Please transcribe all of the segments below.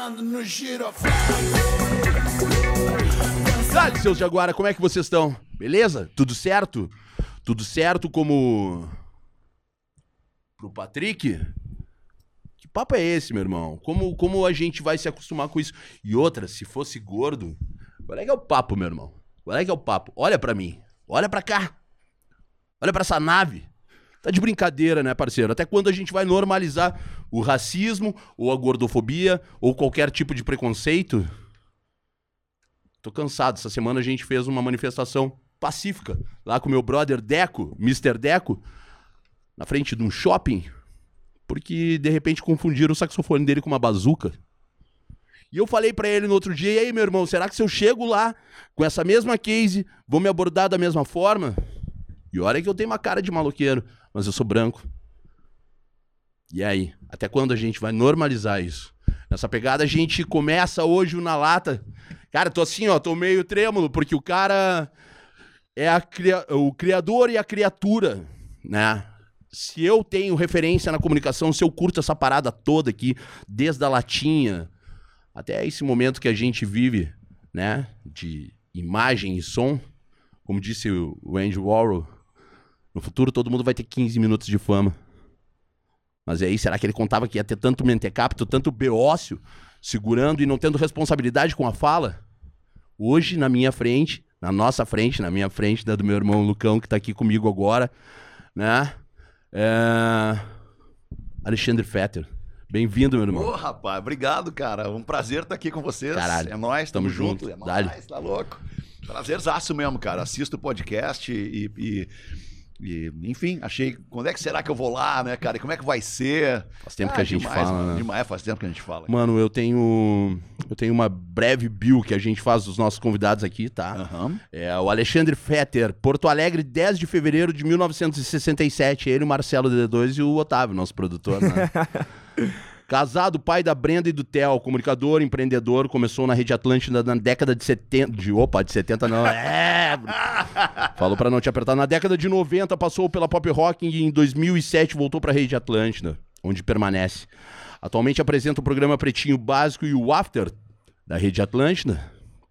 Dançando no giroflão. Salve, seus Jaguara, como é que vocês estão? Beleza? Tudo certo? Tudo certo como. Pro Patrick? Que papo é esse, meu irmão? Como, como a gente vai se acostumar com isso? E outra, se fosse gordo. Qual é que é o papo, meu irmão? Qual é que é o papo? Olha pra mim. Olha pra cá. Olha pra essa nave. Tá de brincadeira, né, parceiro? Até quando a gente vai normalizar o racismo, ou a gordofobia, ou qualquer tipo de preconceito? Tô cansado. Essa semana a gente fez uma manifestação pacífica lá com meu brother Deco, Mr. Deco, na frente de um shopping, porque de repente confundiram o saxofone dele com uma bazuca. E eu falei pra ele no outro dia: e aí, meu irmão, será que se eu chego lá com essa mesma case, vão me abordar da mesma forma? E olha que eu tenho uma cara de maloqueiro, mas eu sou branco. E aí? Até quando a gente vai normalizar isso? Nessa pegada, a gente começa hoje o na lata. Cara, tô assim, ó, tô meio trêmulo, porque o cara é a o criador e a criatura, né? Se eu tenho referência na comunicação, se eu curto essa parada toda aqui, desde a latinha até esse momento que a gente vive, né? De imagem e som, como disse o Andy Warhol, no futuro todo mundo vai ter 15 minutos de fama. Mas aí, será que ele contava que ia ter tanto mentecapto, tanto beócio, segurando e não tendo responsabilidade com a fala? Hoje, na minha frente, na nossa frente, na minha frente, da do meu irmão Lucão, que tá aqui comigo agora, né? É... Alexandre Fetter. Bem-vindo, meu irmão. Ô, rapaz, obrigado, cara. Um prazer estar aqui com vocês. Caralho. É nóis, tamo, Tamo junto. junto. É Dale. nóis, tá louco. Prazerzaço mesmo, cara. Assisto o podcast e, e- e, enfim, achei. Quando é que será que eu vou lá, né, cara? E como é que vai ser? Faz tempo Ah, que a gente demais, fala, né? Demais, faz tempo que a gente fala. Mano, eu tenho. Eu tenho uma breve bio que a gente faz dos nossos convidados aqui, tá? Aham. É o Alexandre Fetter, Porto Alegre, 10 de fevereiro de 1967. Ele, o Marcelo D2 e o Otávio, nosso produtor, né? Casado, pai da Brenda e do Theo, comunicador, empreendedor, começou na Rede Atlântida na década de 70. De, opa, de 70 não. É. Falou pra não te apertar. Na década de 90, passou pela Pop Rock e em 2007 voltou pra Rede Atlântida, onde permanece. Atualmente apresenta o programa Pretinho Básico e o After da Rede Atlântida.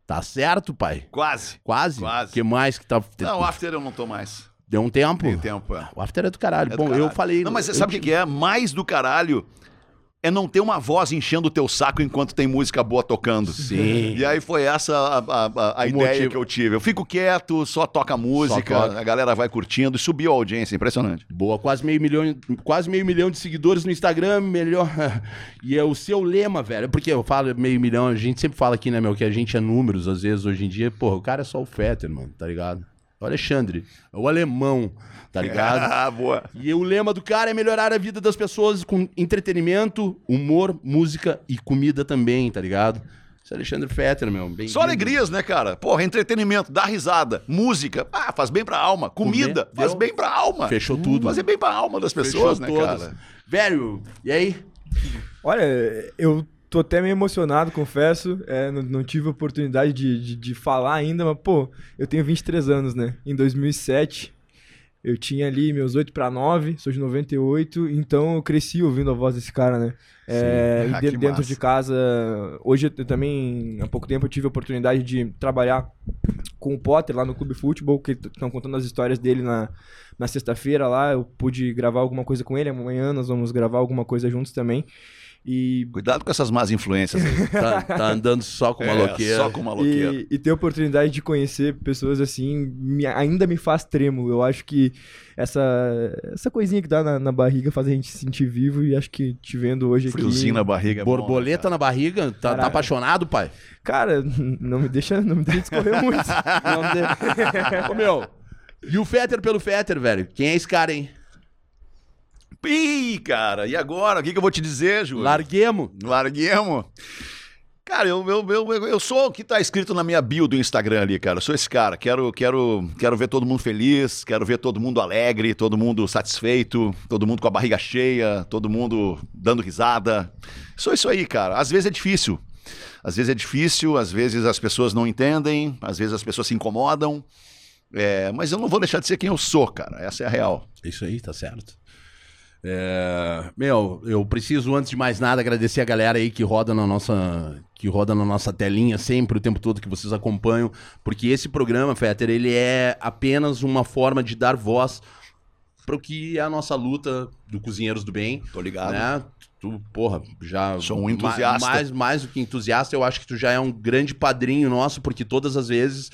Tá certo, pai? Quase. Quase? Quase. O que mais que tá. Não, after eu não tô mais. Deu um tempo? Tem tempo, é. O After é do caralho. É do Bom, eu caralho. falei. Não, mas você eu sabe o que, que é? Mais do caralho é não ter uma voz enchendo o teu saco enquanto tem música boa tocando. Sim. E aí foi essa a, a- a- ideia motivo. que eu tive. Eu fico quieto, só toca música, toca. a galera vai curtindo e subiu a audiência, impressionante. Boa, quase meio milhão, quase meio milhão de seguidores no Instagram, melhor. E é o seu lema, velho. Porque eu falo meio milhão, a gente sempre fala aqui, né, meu, que a gente é números, às vezes, hoje em dia. Porra, o cara é só o Fetter, mano, tá ligado? É o Alexandre, é o alemão, tá ligado? Ah, boa. E o lema do cara é melhorar a vida das pessoas com entretenimento, humor, música e comida também, tá ligado? Esse é Alexandre Fetter, meu. bem Só alegrias, né, cara? Porra, entretenimento, dá risada, música, ah, faz bem pra alma. Comida, Comer, faz deu. bem pra alma. Fechou tudo. Fazer bem pra alma das pessoas, né, Fechou todas. cara? Velho, e aí? Olha, eu tô até meio emocionado, confesso. É, não, não tive oportunidade de, de, de falar ainda, mas, pô, eu tenho 23 anos, né? Em 2007, eu tinha ali meus 8 para 9, sou de 98, então eu cresci ouvindo a voz desse cara, né? É, Ah, de- dentro massa. de casa, hoje eu também, há pouco tempo, eu tive a oportunidade de trabalhar com o Potter lá no Clube Futebol, que estão contando as histórias dele na, na sexta-feira lá. Eu pude gravar alguma coisa com ele, amanhã nós vamos gravar alguma coisa juntos também. E Cuidado com essas más influências aí. Tá, tá andando só com É, maloqueiro. só com maloqueiro. E, e ter a oportunidade de conhecer pessoas assim me- ainda me faz trêmulo. Eu acho que essa, essa coisinha que dá na, na barriga faz a gente se sentir vivo e acho que te vendo hoje Friozinho na aqui. barriga. é bom, né, Borboleta cara? na barriga? Tá, tá apaixonado, pai? Cara, não me deixa, não me deixa escorrer muito. Não de- Ô, meu. E o Fetter pelo Fetter, velho? Quem é esse cara, hein? Ih, cara, e agora? O que, que eu vou te dizer, Júlio? Larguemo. Larguemos. Cara, eu, eu, eu, eu- eu sou o que tá escrito na minha bio do Instagram ali, cara. Eu sou esse cara. Quero, quero, quero ver todo mundo feliz, quero ver todo mundo alegre, todo mundo satisfeito, todo mundo com a barriga cheia, todo mundo dando risada. Sou isso aí, cara. Às vezes é difícil. Às vezes é difícil, às vezes as pessoas não entendem, às vezes as pessoas se incomodam. É, mas eu não vou deixar de ser quem eu sou, cara. Essa é a real. Isso aí, tá certo. É, meu, eu preciso, antes de mais nada, agradecer a galera aí que roda na nossa. Que roda na nossa telinha sempre, o tempo todo que vocês acompanham. Porque esse programa, Fetter, ele é apenas uma forma de dar voz para o que é a nossa luta do Cozinheiros do Bem. Tô ligado. Né? Tu, porra, já. Sou um entusiasta. Ma- Mais, mais do que entusiasta, eu acho que tu já é um grande padrinho nosso, porque todas as vezes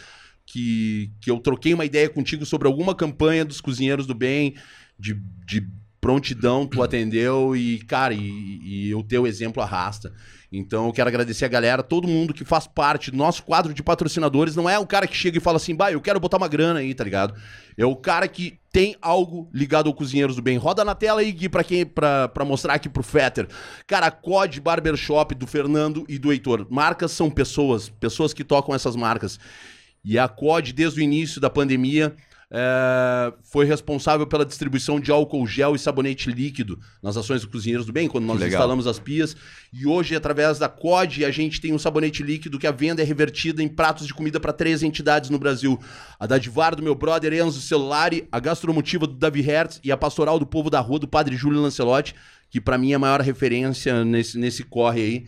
que, que eu troquei uma ideia contigo sobre alguma campanha dos Cozinheiros do Bem, de, de prontidão, tu atendeu e, cara, e, e o teu exemplo arrasta. Então eu quero agradecer a galera, todo mundo que faz parte do nosso quadro de patrocinadores. Não é o cara que chega e fala assim, bah, eu quero botar uma grana aí, tá ligado? É o cara que tem algo ligado ao Cozinheiros do Bem. Roda na tela aí, Gui, pra, quem, pra, pra mostrar aqui pro Fetter. Cara, COD Barbershop do Fernando e do Heitor. Marcas são pessoas, pessoas que tocam essas marcas. E a COD, desde o início da pandemia, é, foi responsável pela distribuição de álcool gel e sabonete líquido nas ações do Cozinheiros do Bem, quando nós legal. instalamos as pias. E hoje, através da COD, a gente tem um sabonete líquido que a venda é revertida em pratos de comida para três entidades no Brasil. A Dadivar do meu brother Enzo Celulari, a Gastromotiva do Davi Hertz e a Pastoral do Povo da Rua do Padre Júlio Lancelotti, que para mim é a maior referência nesse, nesse corre aí.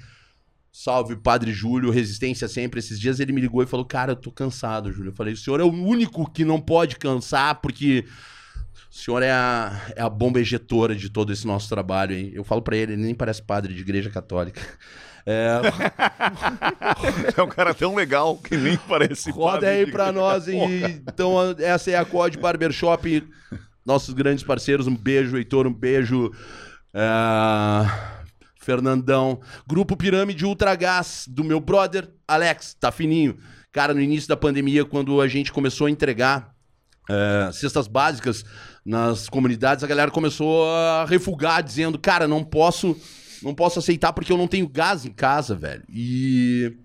Salve, Padre Júlio, resistência sempre. Esses dias ele me ligou e falou: Cara, eu tô cansado, Júlio. Eu falei: O senhor é o único que não pode cansar, porque o senhor é a, é a bomba ejetora de todo esse nosso trabalho. Hein? Eu falo pra ele: Ele nem parece padre de igreja católica. É, É um cara tão legal que nem parece. roda padre aí de pra nós. E, então, essa é a COD Barbershop. Nossos grandes parceiros. Um beijo, Heitor. Um beijo. é, Fernandão. Grupo Pirâmide Ultra Gás, do meu brother Alex, tá fininho. Cara, no início da pandemia, quando a gente começou a entregar é, cestas básicas nas comunidades, a galera começou a refugar, dizendo, cara, não posso, não posso aceitar porque eu não tenho gás em casa, velho. E,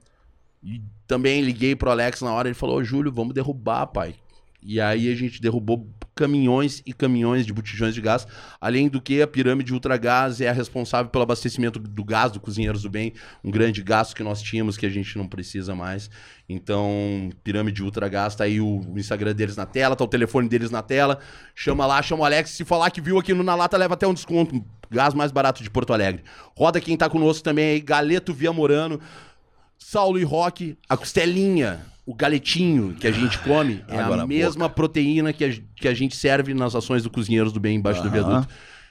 e também liguei pro Alex na hora, ele falou, Júlio, vamos derrubar, pai. E aí a gente derrubou caminhões e caminhões de botijões de gás, além do que a pirâmide Ultragás é a responsável pelo abastecimento do gás do Cozinheiros do Bem, um grande gasto que nós tínhamos que a gente não precisa mais. Então, pirâmide Ultragás, tá aí o Instagram deles na tela, tá o telefone deles na tela. Chama lá, chama o Alex, se falar que viu aqui no Na Lata, leva até um desconto. Gás mais barato de Porto Alegre. Roda quem tá conosco também aí, Galeto Via Morano. Saulo e Rock, a costelinha, o galetinho que a gente come é Água a mesma proteína que a, que a gente serve nas ações do Cozinheiros do Bem embaixo do Aham. viaduto.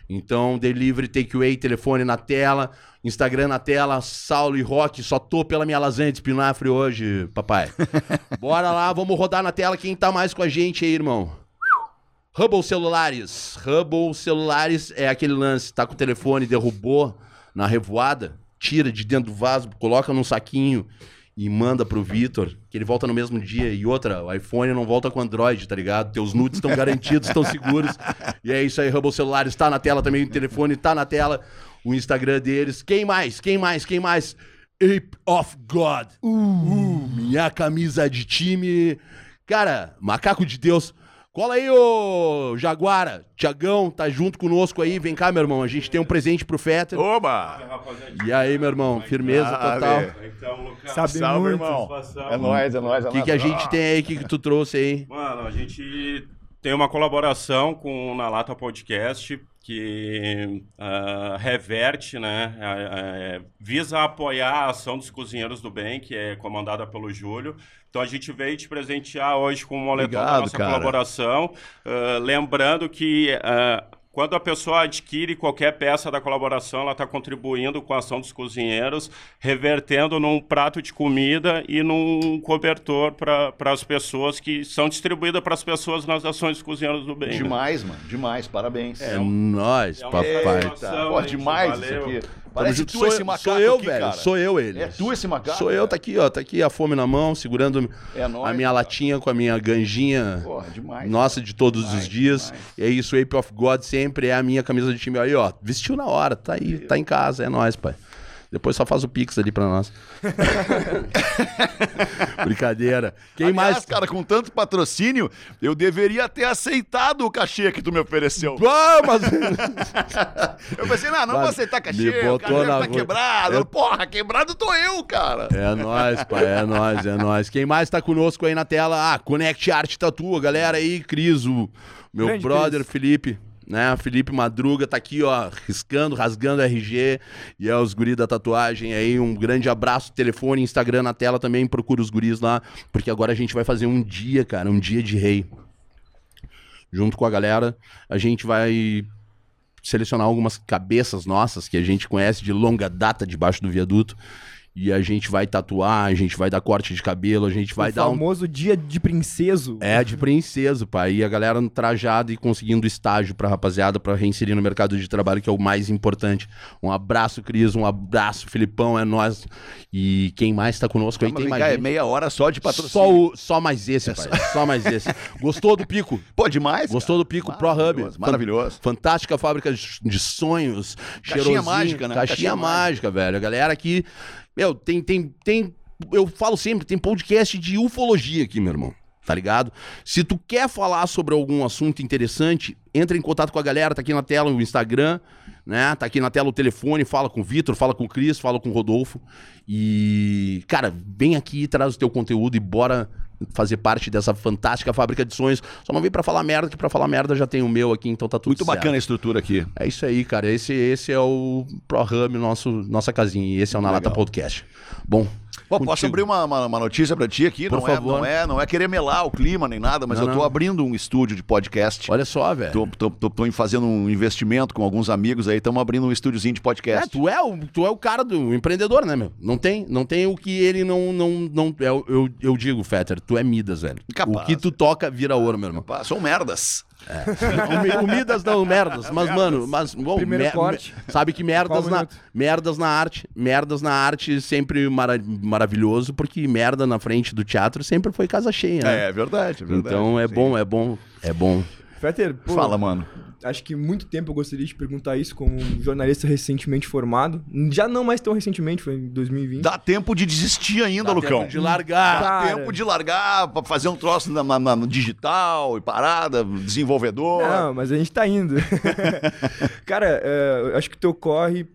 Então, delivery, takeaway, telefone na tela, Instagram na tela, Saulo e Rock, só tô pela minha lasanha de espinafre hoje, papai. Bora lá, vamos rodar na tela quem tá mais com a gente aí, irmão. Hubble Celulares. Hubble Celulares é aquele lance, tá com o telefone, derrubou na revoada, tira de dentro do vaso, coloca num saquinho e manda pro Vitor, que ele volta no mesmo dia. E outra, o iPhone não volta com Android, tá ligado? Teus nudes estão garantidos, estão seguros. E é isso aí, Hubble Celulares tá na tela também, o telefone tá na tela, o Instagram deles. Quem mais? Quem mais? Quem mais? Ape of God. Uh, minha camisa de time. Cara, macaco de Deus. Cola aí, ô Jaguara. Tiagão, tá junto conosco aí. Vem cá, meu irmão. A gente tem um presente pro Fetter. Oba! E aí, meu irmão? Firmeza Ah, total. Então, Lucas, Sabe Salve, muito. irmão. É nóis, é nóis. é O que, nóis. que a gente tem aí? O que, que tu trouxe aí? Mano, a gente tem uma colaboração com o Na Lata Podcast que ah, reverte, né? ah, ah, visa apoiar a ação dos Cozinheiros do Bem, que é comandada pelo Júlio. Então a gente veio te presentear hoje com um moletom da Obrigado, nossa cara. colaboração. Ah, lembrando que ah, quando a pessoa adquire qualquer peça da colaboração, ela está contribuindo com a ação dos cozinheiros, revertendo num prato de comida e num cobertor para as pessoas que são distribuídas para as pessoas nas ações dos cozinheiros do bem. né? Demais, mano. Demais. Parabéns. É nóis, é uma papai. satisfação. Pô, demais valeu. isso aqui. Parece tu sou, esse macaco sou eu, aqui, velho. cara. Sou eu, ele. É tu esse macaco? Sou eu, tá aqui, ó. Tá aqui a fome na mão, segurando É nóis. a minha cara. latinha com a minha ganjinha Porra, demais. nossa de todos Demais, os dias. demais. E é isso, Ape of God sempre é a minha camisa de time. Aí, ó, vestiu na hora, tá aí, tá em casa, é nóis, pai. Depois só faz o pix ali pra nós. Brincadeira. Quem Aliás, mais? cara, com tanto patrocínio, eu deveria ter aceitado o cachê que tu me ofereceu. Ah, mas... Eu pensei, não, não vou aceitar cachê, me o botou cachê na tá rua. quebrado. Eu- Porra, quebrado tô eu, cara. É nóis, pai, é nóis, é nóis. Quem mais tá conosco aí na tela? Ah, Connect Art Tatu, a galera aí, Cris, o meu Grande brother Cris. Felipe. Né? Felipe Madruga tá aqui, ó, riscando, rasgando RG. E é os guris da tatuagem aí. Um grande abraço. Telefone, Instagram na tela também. Procura os guris lá. Porque agora a gente vai fazer um dia, cara, um dia de rei. Junto com a galera, a gente vai selecionar algumas cabeças nossas que a gente conhece de longa data debaixo do viaduto. E a gente vai tatuar, a gente vai dar corte de cabelo, a gente vai o dar um famoso dia de princeso. é, de princeso, pai. E a galera no trajado e conseguindo estágio pra rapaziada, pra reinserir no mercado de trabalho, que é o mais importante. Um abraço, Cris. Um abraço, Filipão. É nós. E quem mais tá conosco aí? Tem mais cá, é meia hora só de patrocínio. Só, o, só mais esse, pai. Só mais esse. Gostou do pico? Pô, demais. Gostou do pico Pro Hub? Maravilhoso. Fantástica fábrica de sonhos. Caixinha mágica, né? Caixinha, Caixinha mágica, velho. A galera aqui. Meu, tem, tem, tem. Eu falo sempre, tem podcast de ufologia aqui, meu irmão. Tá ligado? Se tu quer falar sobre algum assunto interessante, entra em contato com a galera, tá aqui na tela o Instagram, né? Tá aqui na tela o telefone, fala com o Vitor, fala com o Cris, fala com o Rodolfo. E, cara, vem aqui, traz o teu conteúdo e bora fazer parte dessa fantástica fábrica de sonhos. Só não vem pra falar merda, que pra falar merda já tem o meu aqui, então tá tudo Muito certo. bacana a estrutura aqui. É isso aí, cara. Esse, esse é o ProHub, nosso, nossa casinha. E esse é o Na Lata. Podcast. Bom. Pô, posso abrir uma, uma, uma notícia pra ti aqui? Por não, é, favor. não, é, não é querer melar o clima nem nada, mas Não, eu tô não. abrindo um estúdio de podcast. Olha só, velho. Tô, tô, tô, tô fazendo um investimento com alguns amigos aí, estamos abrindo um estúdiozinho de É, podcast. tu é, o, tu é o cara do empreendedor, né, meu? Não tem, não tem o que ele não. não, não eu, eu, eu digo, Fetter, tu é Midas, velho. Capaz, o que tu toca vira ouro, meu irmão. Pá, São merdas. O, Mi- o Midas não, merdas. Mas, mano, mas. Bom, Primeiro corte. me- sabe que merdas Qual na, minuto? merdas na arte. Merdas na arte sempre mara- maravilhoso, porque merda na frente do teatro sempre foi casa cheia, né? É, verdade, é verdade. então é Sim. bom, é bom, é bom. Fetter, pô, Fala, mano. acho que muito tempo eu gostaria de perguntar isso como um jornalista recentemente formado. Já não mais tão recentemente, foi em 2020. Dá tempo de desistir ainda, Dá Lucão. tempo de largar. Dá Cara. tempo de largar pra fazer um troço na, na- no digital e parada, desenvolvedor. Não, mas a gente tá indo. Cara, é, eu acho que o teu corre,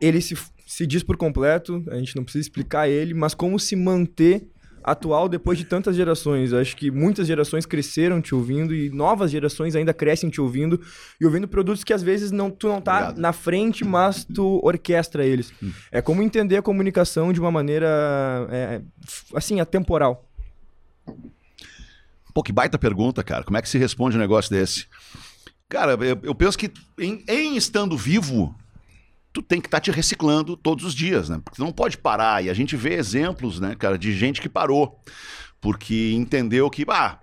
ele se, se diz por completo, a gente não precisa explicar ele, mas como se manter atual depois de tantas gerações. Eu acho que muitas gerações cresceram te ouvindo e novas gerações ainda crescem te ouvindo e ouvindo produtos que às vezes não, tu não tá Obrigado. na frente, mas tu orquestra eles. É como entender a comunicação de uma maneira, é, f- assim, atemporal. Pô, que baita pergunta, cara. Como é que se responde um negócio desse? Cara, eu, eu penso que em, em estando vivo, tu tem que estar te reciclando todos os dias, né? Porque tu não pode parar. E a gente vê exemplos, né, cara, de gente que parou. Porque entendeu que, ah,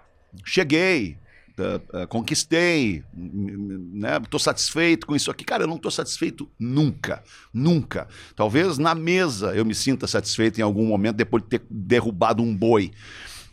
cheguei, ah, ah, conquistei, né? Tô satisfeito com isso aqui. Cara, eu não tô satisfeito nunca. Nunca. Talvez na mesa eu me sinta satisfeito em algum momento depois de ter derrubado um boi.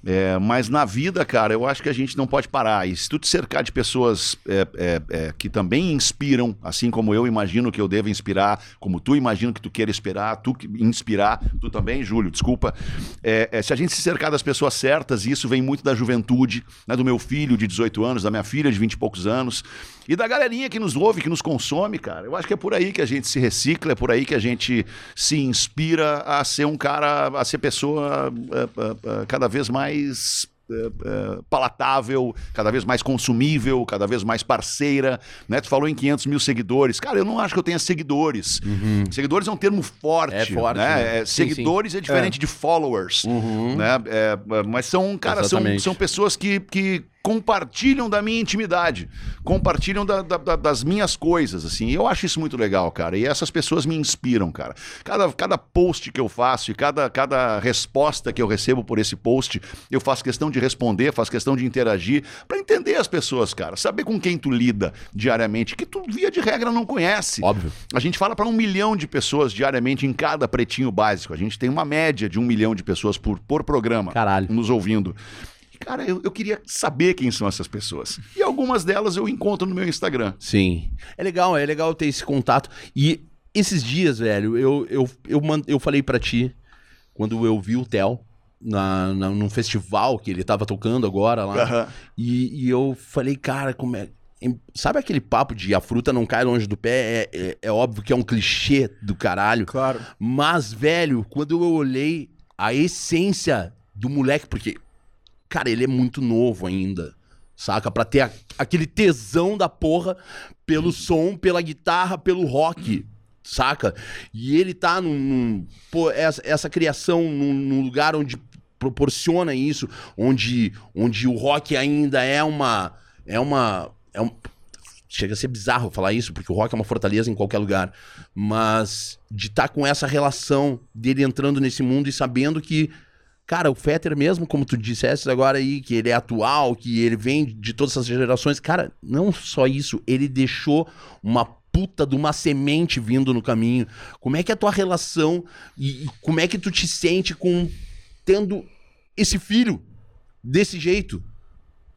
É, mas na vida, cara, eu acho que a gente não pode parar. E se tu te cercar de pessoas é, é, é, que também inspiram, assim como eu imagino que eu devo inspirar, como tu imagina que tu queira inspirar, tu inspirar, tu também, Júlio, desculpa. É, é, se a gente se cercar das pessoas certas, e isso vem muito da juventude, né, do meu filho de 18 anos, da minha filha de 20 e poucos anos, e da galerinha que nos ouve, que nos consome, cara. Eu acho que é por aí que a gente se recicla, é por aí que a gente se inspira a ser um cara, a ser pessoa é, é, é, cada vez mais é, é, palatável, cada vez mais consumível, cada vez mais parceira. Né? Tu falou em 500 mil seguidores. Cara, eu não acho que eu tenha seguidores. Seguidores é um termo forte. É forte, né? né? É, Sim, seguidores é diferente de followers. Uhum. Né? É, é, mas são, cara, são, são pessoas que, que compartilham da minha intimidade, compartilham da- da- da- das minhas coisas, assim. Eu acho isso muito legal, cara. E essas pessoas me inspiram, cara. Cada, cada post que eu faço e cada, cada resposta que eu recebo por esse post, eu faço questão de responder, faço questão de interagir, pra entender as pessoas, cara. Saber com quem tu lida diariamente, que tu, via de regra, não conhece. Óbvio. A gente fala para um milhão de pessoas diariamente em cada pretinho básico. A gente tem uma média de um milhão de pessoas por, por programa Caralho. nos ouvindo. Cara, eu, eu queria saber quem são essas pessoas. E algumas delas eu encontro no meu Instagram. Sim. É legal, é legal ter esse contato. E esses dias, velho, eu, eu, eu, eu falei pra ti, quando eu vi o Theo, na, na, num festival que ele tava tocando agora lá, Aham. e, e eu falei, cara, como é. Sabe aquele papo de a fruta não cai longe do pé? É, é, é óbvio que é um clichê do caralho. Claro. Mas, velho, quando eu olhei a essência do moleque, porque, cara, ele é muito novo ainda, Saca? Pra ter a- aquele tesão da porra pelo som, pela guitarra, pelo rock. Saca? E ele tá num. num- pô, essa, essa criação num, num lugar onde proporciona isso, onde, onde o rock ainda é uma. É uma. É um, chega a ser bizarro falar isso, porque o rock é uma fortaleza em qualquer lugar. Mas de estar com essa relação dele entrando nesse mundo e sabendo que. Cara, o Fetter mesmo, como tu disseste agora aí, que ele é atual, que ele vem de todas essas gerações, cara, não só isso, ele deixou uma puta de uma semente vindo no caminho. Como é que é a tua relação e, e como é que tu te sente com tendo esse filho desse jeito?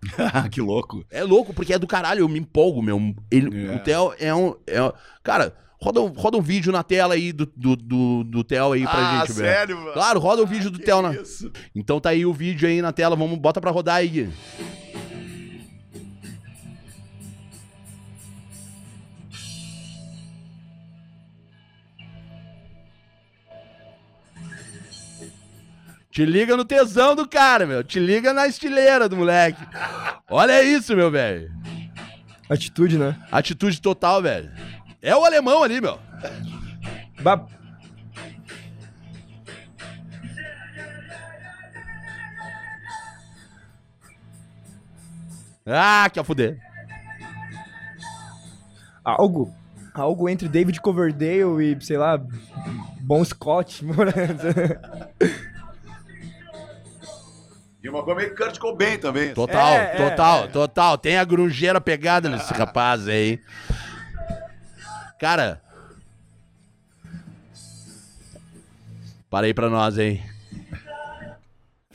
que louco. É louco, porque é do caralho, eu me empolgo, meu. Ele, É. O Theo é um, é um- Cara, roda um, roda um vídeo na tela aí do, do, do, do Theo aí pra gente ver. Ah, sério, mano? Claro, roda o vídeo do Que Theo na. isso? Então tá aí o vídeo aí na tela, vamos, bota pra rodar aí. Gui. Te liga no tesão do cara, meu. Te liga na estileira do moleque. Olha isso, meu velho. Atitude, né? Atitude total, velho. É o alemão ali, meu. Ba- Ah, que a fuder. Algo, algo entre David Coverdale e, sei lá, Bon Scott. E uma coisa meio Kurt Cobain também. Total, É, é, total, é. total. Tem a grungeira pegada nesse rapaz aí. Cara. Para aí pra nós, hein.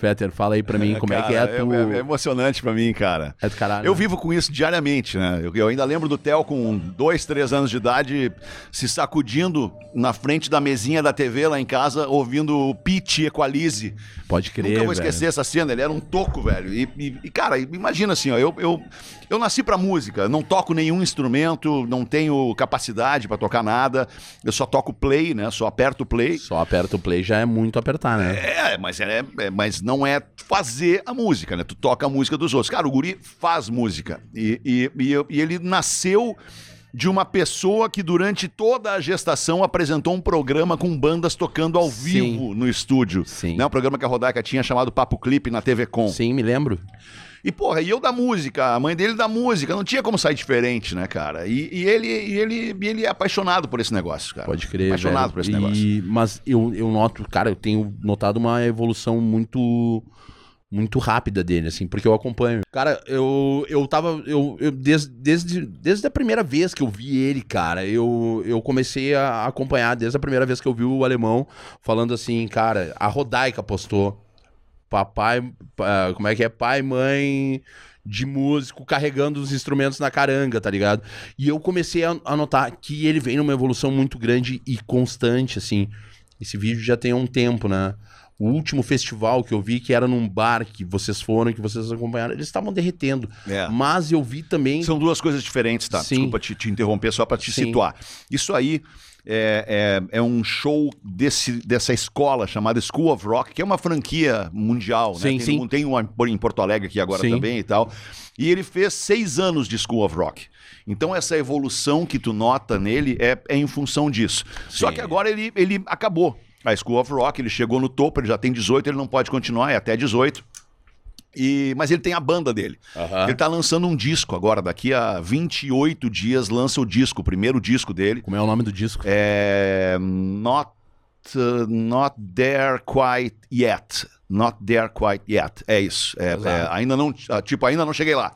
Fetter, fala aí pra mim como é que é a Cara, tua... é, é emocionante pra mim, cara. É do caralho. Eu né? vivo com isso diariamente, né? Eu, eu ainda lembro do Theo com dois, três anos de idade se sacudindo na frente da mesinha da TV lá em casa, ouvindo o Pete Equalize. Pode crer, Nunca vou velho. esquecer essa cena, ele era um toco, velho. E, e- e, cara, imagina assim, ó, eu, eu, eu nasci pra música, não toco nenhum instrumento, não tenho capacidade pra tocar nada, eu só toco play, né? Só aperto play. Só aperta o play já é muito apertar, né? É, mas, é, é- mas não é fazer a música, né? Tu toca a música dos outros. Cara, o Guri faz música. E, e, e, e ele nasceu de uma pessoa que durante toda a gestação apresentou um programa com bandas tocando ao Sim. vivo no estúdio. Sim. Né? Um programa que a Rodaica tinha chamado Papo Clipe na TV Com. Sim, me lembro. E, porra, e eu da música, a mãe dele da música, não tinha como sair diferente, né, cara? E, e ele, e ele, e ele é apaixonado por esse negócio, cara. Pode crer, Apaixonado velho. por esse E- negócio. Mas eu, eu noto, cara, eu tenho notado uma evolução muito muito rápida dele, assim, porque eu acompanho. Cara, eu, eu tava. Eu, eu desde, desde, desde a primeira vez que eu vi ele, cara, eu, eu comecei a acompanhar, desde a primeira vez que eu vi o alemão falando assim, cara, a Rodaica postou. Papai. pa- Como é que é? Pai, mãe de músico carregando os instrumentos na caranga, tá ligado? E eu comecei a, notar que ele vem numa evolução muito grande e constante, assim. Esse vídeo já tem um tempo, né? O último festival que eu vi, que era num bar que vocês foram, que vocês acompanharam, eles estavam derretendo. É. Mas eu vi também. São duas coisas diferentes, tá? Sim. Desculpa te, te interromper só pra te Sim. situar. Isso aí é, é, é um show desse, dessa escola chamada School of Rock, que é uma franquia mundial, né? Sim, tem, sim. tem uma em Porto Alegre aqui agora Sim. também e tal. E ele fez seis anos de School of Rock. Então essa evolução que tu nota nele é, é em função disso. Só Sim. que agora ele, ele acabou. A School of Rock, ele chegou no topo, ele já tem 18, ele não pode continuar, é até 18. E, mas ele tem a banda dele. Aham. Ele tá lançando um disco agora, daqui a 28 dias lança o disco, o primeiro disco dele. Como é o nome do disco? É. Not, uh, not There Quite Yet. Not There Quite Yet. É isso. É, é, ainda não. ah, Tipo, ainda não cheguei lá.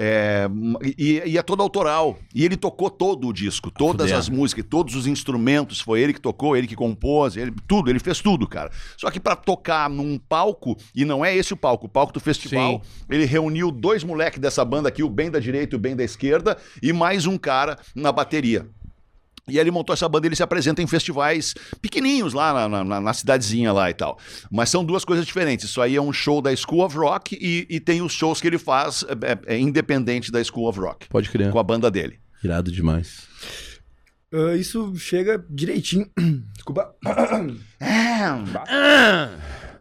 É, e, e é todo autoral. E ele tocou todo o disco, todas as músicas, todos os instrumentos. Foi ele que tocou, ele que compôs, ele, tudo, ele fez tudo, cara. Só que pra tocar num palco, e não é esse o palco, o palco do festival, ele reuniu dois moleques dessa banda aqui, o bem da direita e o bem da esquerda, e mais um cara na bateria. E aí ele montou essa banda e ele se apresenta em festivais pequenininhos lá na, na- na cidadezinha lá e tal. Mas são duas coisas diferentes. Isso aí é um show da School of Rock e, e tem os shows que ele faz é, é, é independente da School of Rock, Pode crer. com a banda dele. Irado demais. Ah, isso chega direitinho. Desculpa.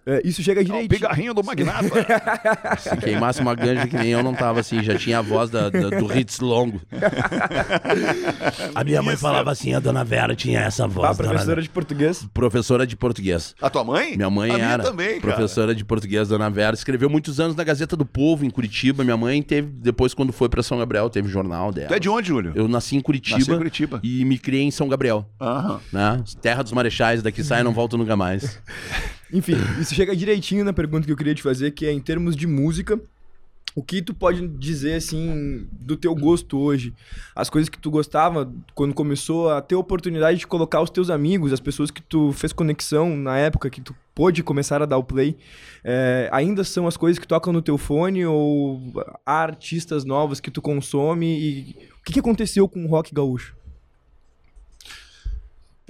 É, isso chega É o direitinho. pigarrinho do magnata. Se queimasse uma ganja que nem eu, não tava assim. Já tinha a voz da, da- do hits longo. A minha mãe falava assim, a dona Vera tinha essa Ah, voz. dona professora de português. Professora de português. A tua mãe? Minha mãe a minha era também, cara. professora de português, Dona Vera. Escreveu muitos anos na Gazeta do Povo, em Curitiba. Minha mãe teve, depois, quando foi pra São Gabriel, teve jornal dela. Tu é de onde, Júlio? Eu nasci em Curitiba, Nasci em Curitiba. e me criei em São Gabriel. Aham. Né? Terra dos Marechais, daqui sai e não volto nunca mais. Enfim, isso chega direitinho na pergunta que eu queria te fazer, que é em termos de música, o que tu pode dizer, assim, do teu gosto hoje? As coisas que tu gostava quando começou a ter oportunidade de colocar os teus amigos, as pessoas que tu fez conexão na época que tu pôde começar a dar o play, é, ainda são as coisas que tocam no teu fone ou há artistas novos que tu consome e o que, que aconteceu com o rock gaúcho?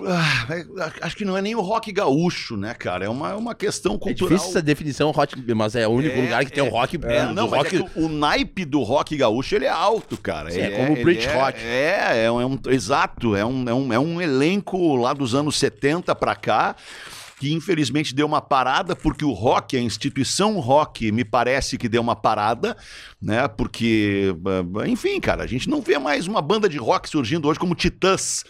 Ah, é, acho que não é nem o rock gaúcho, né, cara? É uma, é uma questão É cultural. difícil essa definição, hot, mas é o único É, lugar que tem o rock. É, do não, rock é o, naipe do rock gaúcho, ele é alto, cara. Sim, é como o ele Brit é, Rock. É, é um, é um- exato. É um, é, um, é um elenco lá dos anos 70 pra cá que infelizmente deu uma parada, porque o rock, a instituição rock, me parece que deu uma parada, né? Porque, ah, enfim, cara, a gente não vê mais uma banda de rock surgindo hoje como Titãs.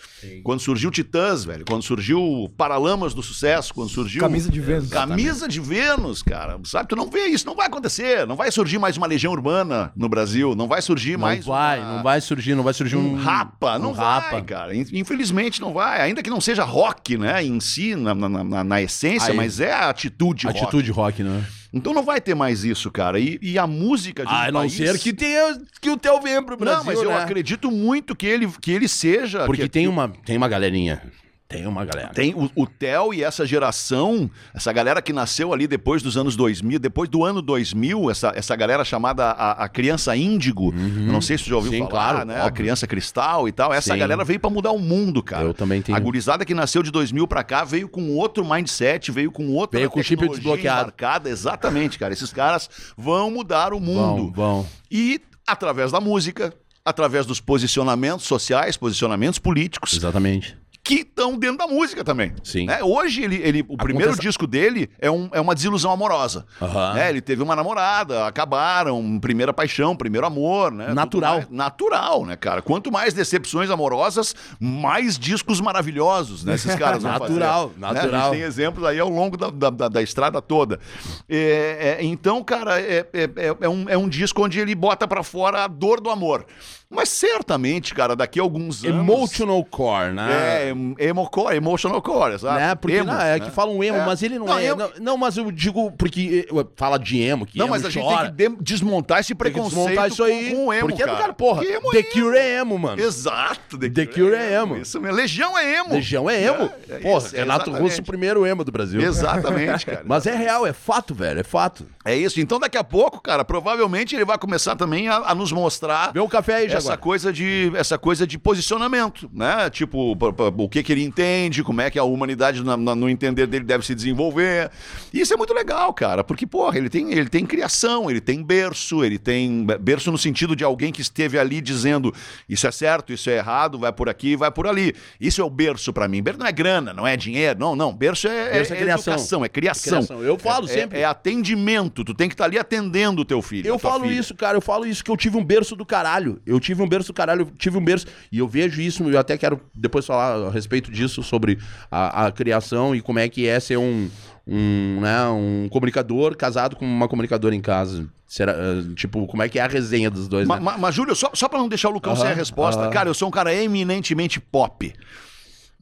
Quando surgiu Titãs, velho, quando surgiu Paralamas do Sucesso, quando surgiu. Camisa de Vênus. Camisa de Vênus, cara. Sabe, tu não vê isso, não vai acontecer. Não vai surgir mais uma legião urbana no Brasil, não vai surgir Não mais. vai, uma- não vai surgir, não vai surgir um, um rapa, não um vai, rapa. cara. In- Infelizmente não vai. Ainda que não seja rock, né, em si, na, na, na- na essência, Aí- mas é a atitude rock. Atitude rock, né? Então não vai ter mais isso, cara. E, e a música de um A não país- ser que tenha que o teu venha pro Brasil, Não, mas eu né? acredito muito que ele, que ele seja... Porque que- tem uma, tem uma galerinha. Tem uma galera. Tem o, o Theo e essa geração, essa galera que nasceu ali depois dos anos 2000, depois do ano 2000, essa, essa galera chamada a, a criança índigo. Eu não sei se você já ouviu Uhum. Sim, falar, claro, né? A óbvio. criança cristal e tal. Essa Sim. galera veio pra mudar o mundo, cara. Eu também tenho. A gurizada que nasceu de 2000 pra cá veio com outro mindset, veio com outra Veio com chip desbloqueado. embarcada. Exatamente, cara. Esses caras vão mudar o mundo. Bom, bom. E através da música, através dos posicionamentos sociais, posicionamentos políticos, Exatamente. Que estão dentro da música também. Sim. né? Hoje, ele, ele, o primeiro Acontece- disco dele é, um, é uma desilusão amorosa. Aham. né? Ele teve uma namorada, acabaram, primeira paixão, primeiro amor, né? Natural. mais- natural, né, cara? Quanto mais decepções amorosas, mais discos maravilhosos, né? Esses caras vão Natural, fazer, né? A natural. gente tem exemplos aí ao longo da, da, da- da estrada toda. É, é, então, cara, é, é, é- é um, é um disco onde ele bota pra fora a dor do amor. Mas certamente, cara, daqui a alguns anos... Emotional core, né? É, em- emo core, emotional core, exato. Né? Porque Emo, não, é né? que falam emo, É. mas ele não, Não, é. eu- Não, não, mas eu digo porque eh, fala de emo, que Não, emo mas a gente chora. tem que de- desmontar esse preconceito desmontar isso aí. com, com emo, porque, cara. cara, porra, emo The é Cure é emo, mano. Exato, The Cure é emo. Isso mesmo. Legião é emo. Legião é emo. É, é porra, isso, Renato. Russo, o primeiro emo do Brasil. Exatamente, cara. Mas é real, é fato, velho, é fato. É isso. Então, daqui a pouco, cara, provavelmente ele vai começar também a, a nos mostrar Vê um café aí, essa coisa de essa coisa de posicionamento, né? Tipo, o que que ele entende, como é que a humanidade na- na- no entender dele deve se desenvolver. E isso é muito legal, cara, porque porra, ele tem ele tem criação, ele tem berço, ele tem berço no sentido de alguém que esteve ali dizendo isso é certo, isso é errado, vai por aqui, vai por ali. Isso é o berço pra mim. Berço não é grana, não é dinheiro, não, não. Berço é, Berço é criação. educação, é criação. É criação. Eu falo É- sempre. É, atendimento. Tu tem que estar ali atendendo o teu filho. Eu falo filha. isso, cara, eu falo isso que eu tive um berço do caralho. Eu tive um berço do caralho, eu tive um berço. E eu vejo isso, eu até quero depois falar a respeito disso, sobre a, a criação e como é que é ser um, um, né, um comunicador casado com uma comunicadora em casa. Será, eh, tipo, como é que é a resenha dos dois, Ma- né? ma- Mas, Júlio, só, só pra não deixar o Lucão Aham, sem a resposta, aham. cara, eu sou um cara eminentemente pop.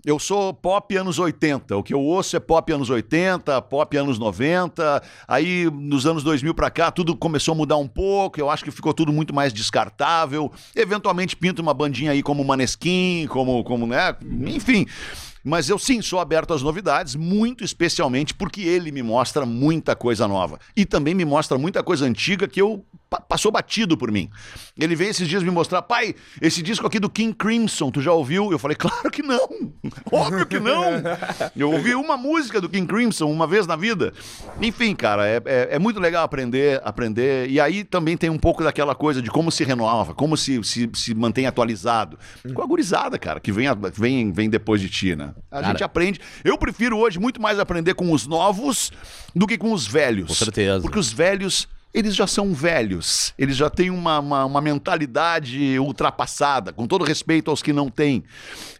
Eu sou pop anos 80. O que eu ouço é pop anos 80, pop anos 90. Aí, nos anos 2000 pra cá, tudo começou a mudar um pouco. Eu acho que ficou tudo muito mais descartável. Eventualmente pinta uma bandinha aí como Maneskin, como, como né? Enfim. Mas eu sim sou aberto às novidades, muito especialmente porque ele me mostra muita coisa nova. E também me mostra muita coisa antiga que eu passou batido por mim. Ele veio esses dias me mostrar, pai, esse disco aqui do King Crimson, tu já ouviu? Eu falei, claro que não. Óbvio que não. Eu ouvi uma música do King Crimson uma vez na vida. Enfim, cara, é, é, é muito legal aprender, aprender. E aí também tem um pouco daquela coisa de como se renova, como se, se, se mantém atualizado. Com a gurizada, cara, que vem, vem, vem depois de ti, né? A Cara. gente aprende. Eu prefiro hoje muito mais aprender com os novos do que com os velhos. Com certeza. Porque os velhos, eles já são velhos. Eles já têm uma, uma, uma mentalidade ultrapassada, com todo respeito aos que não têm.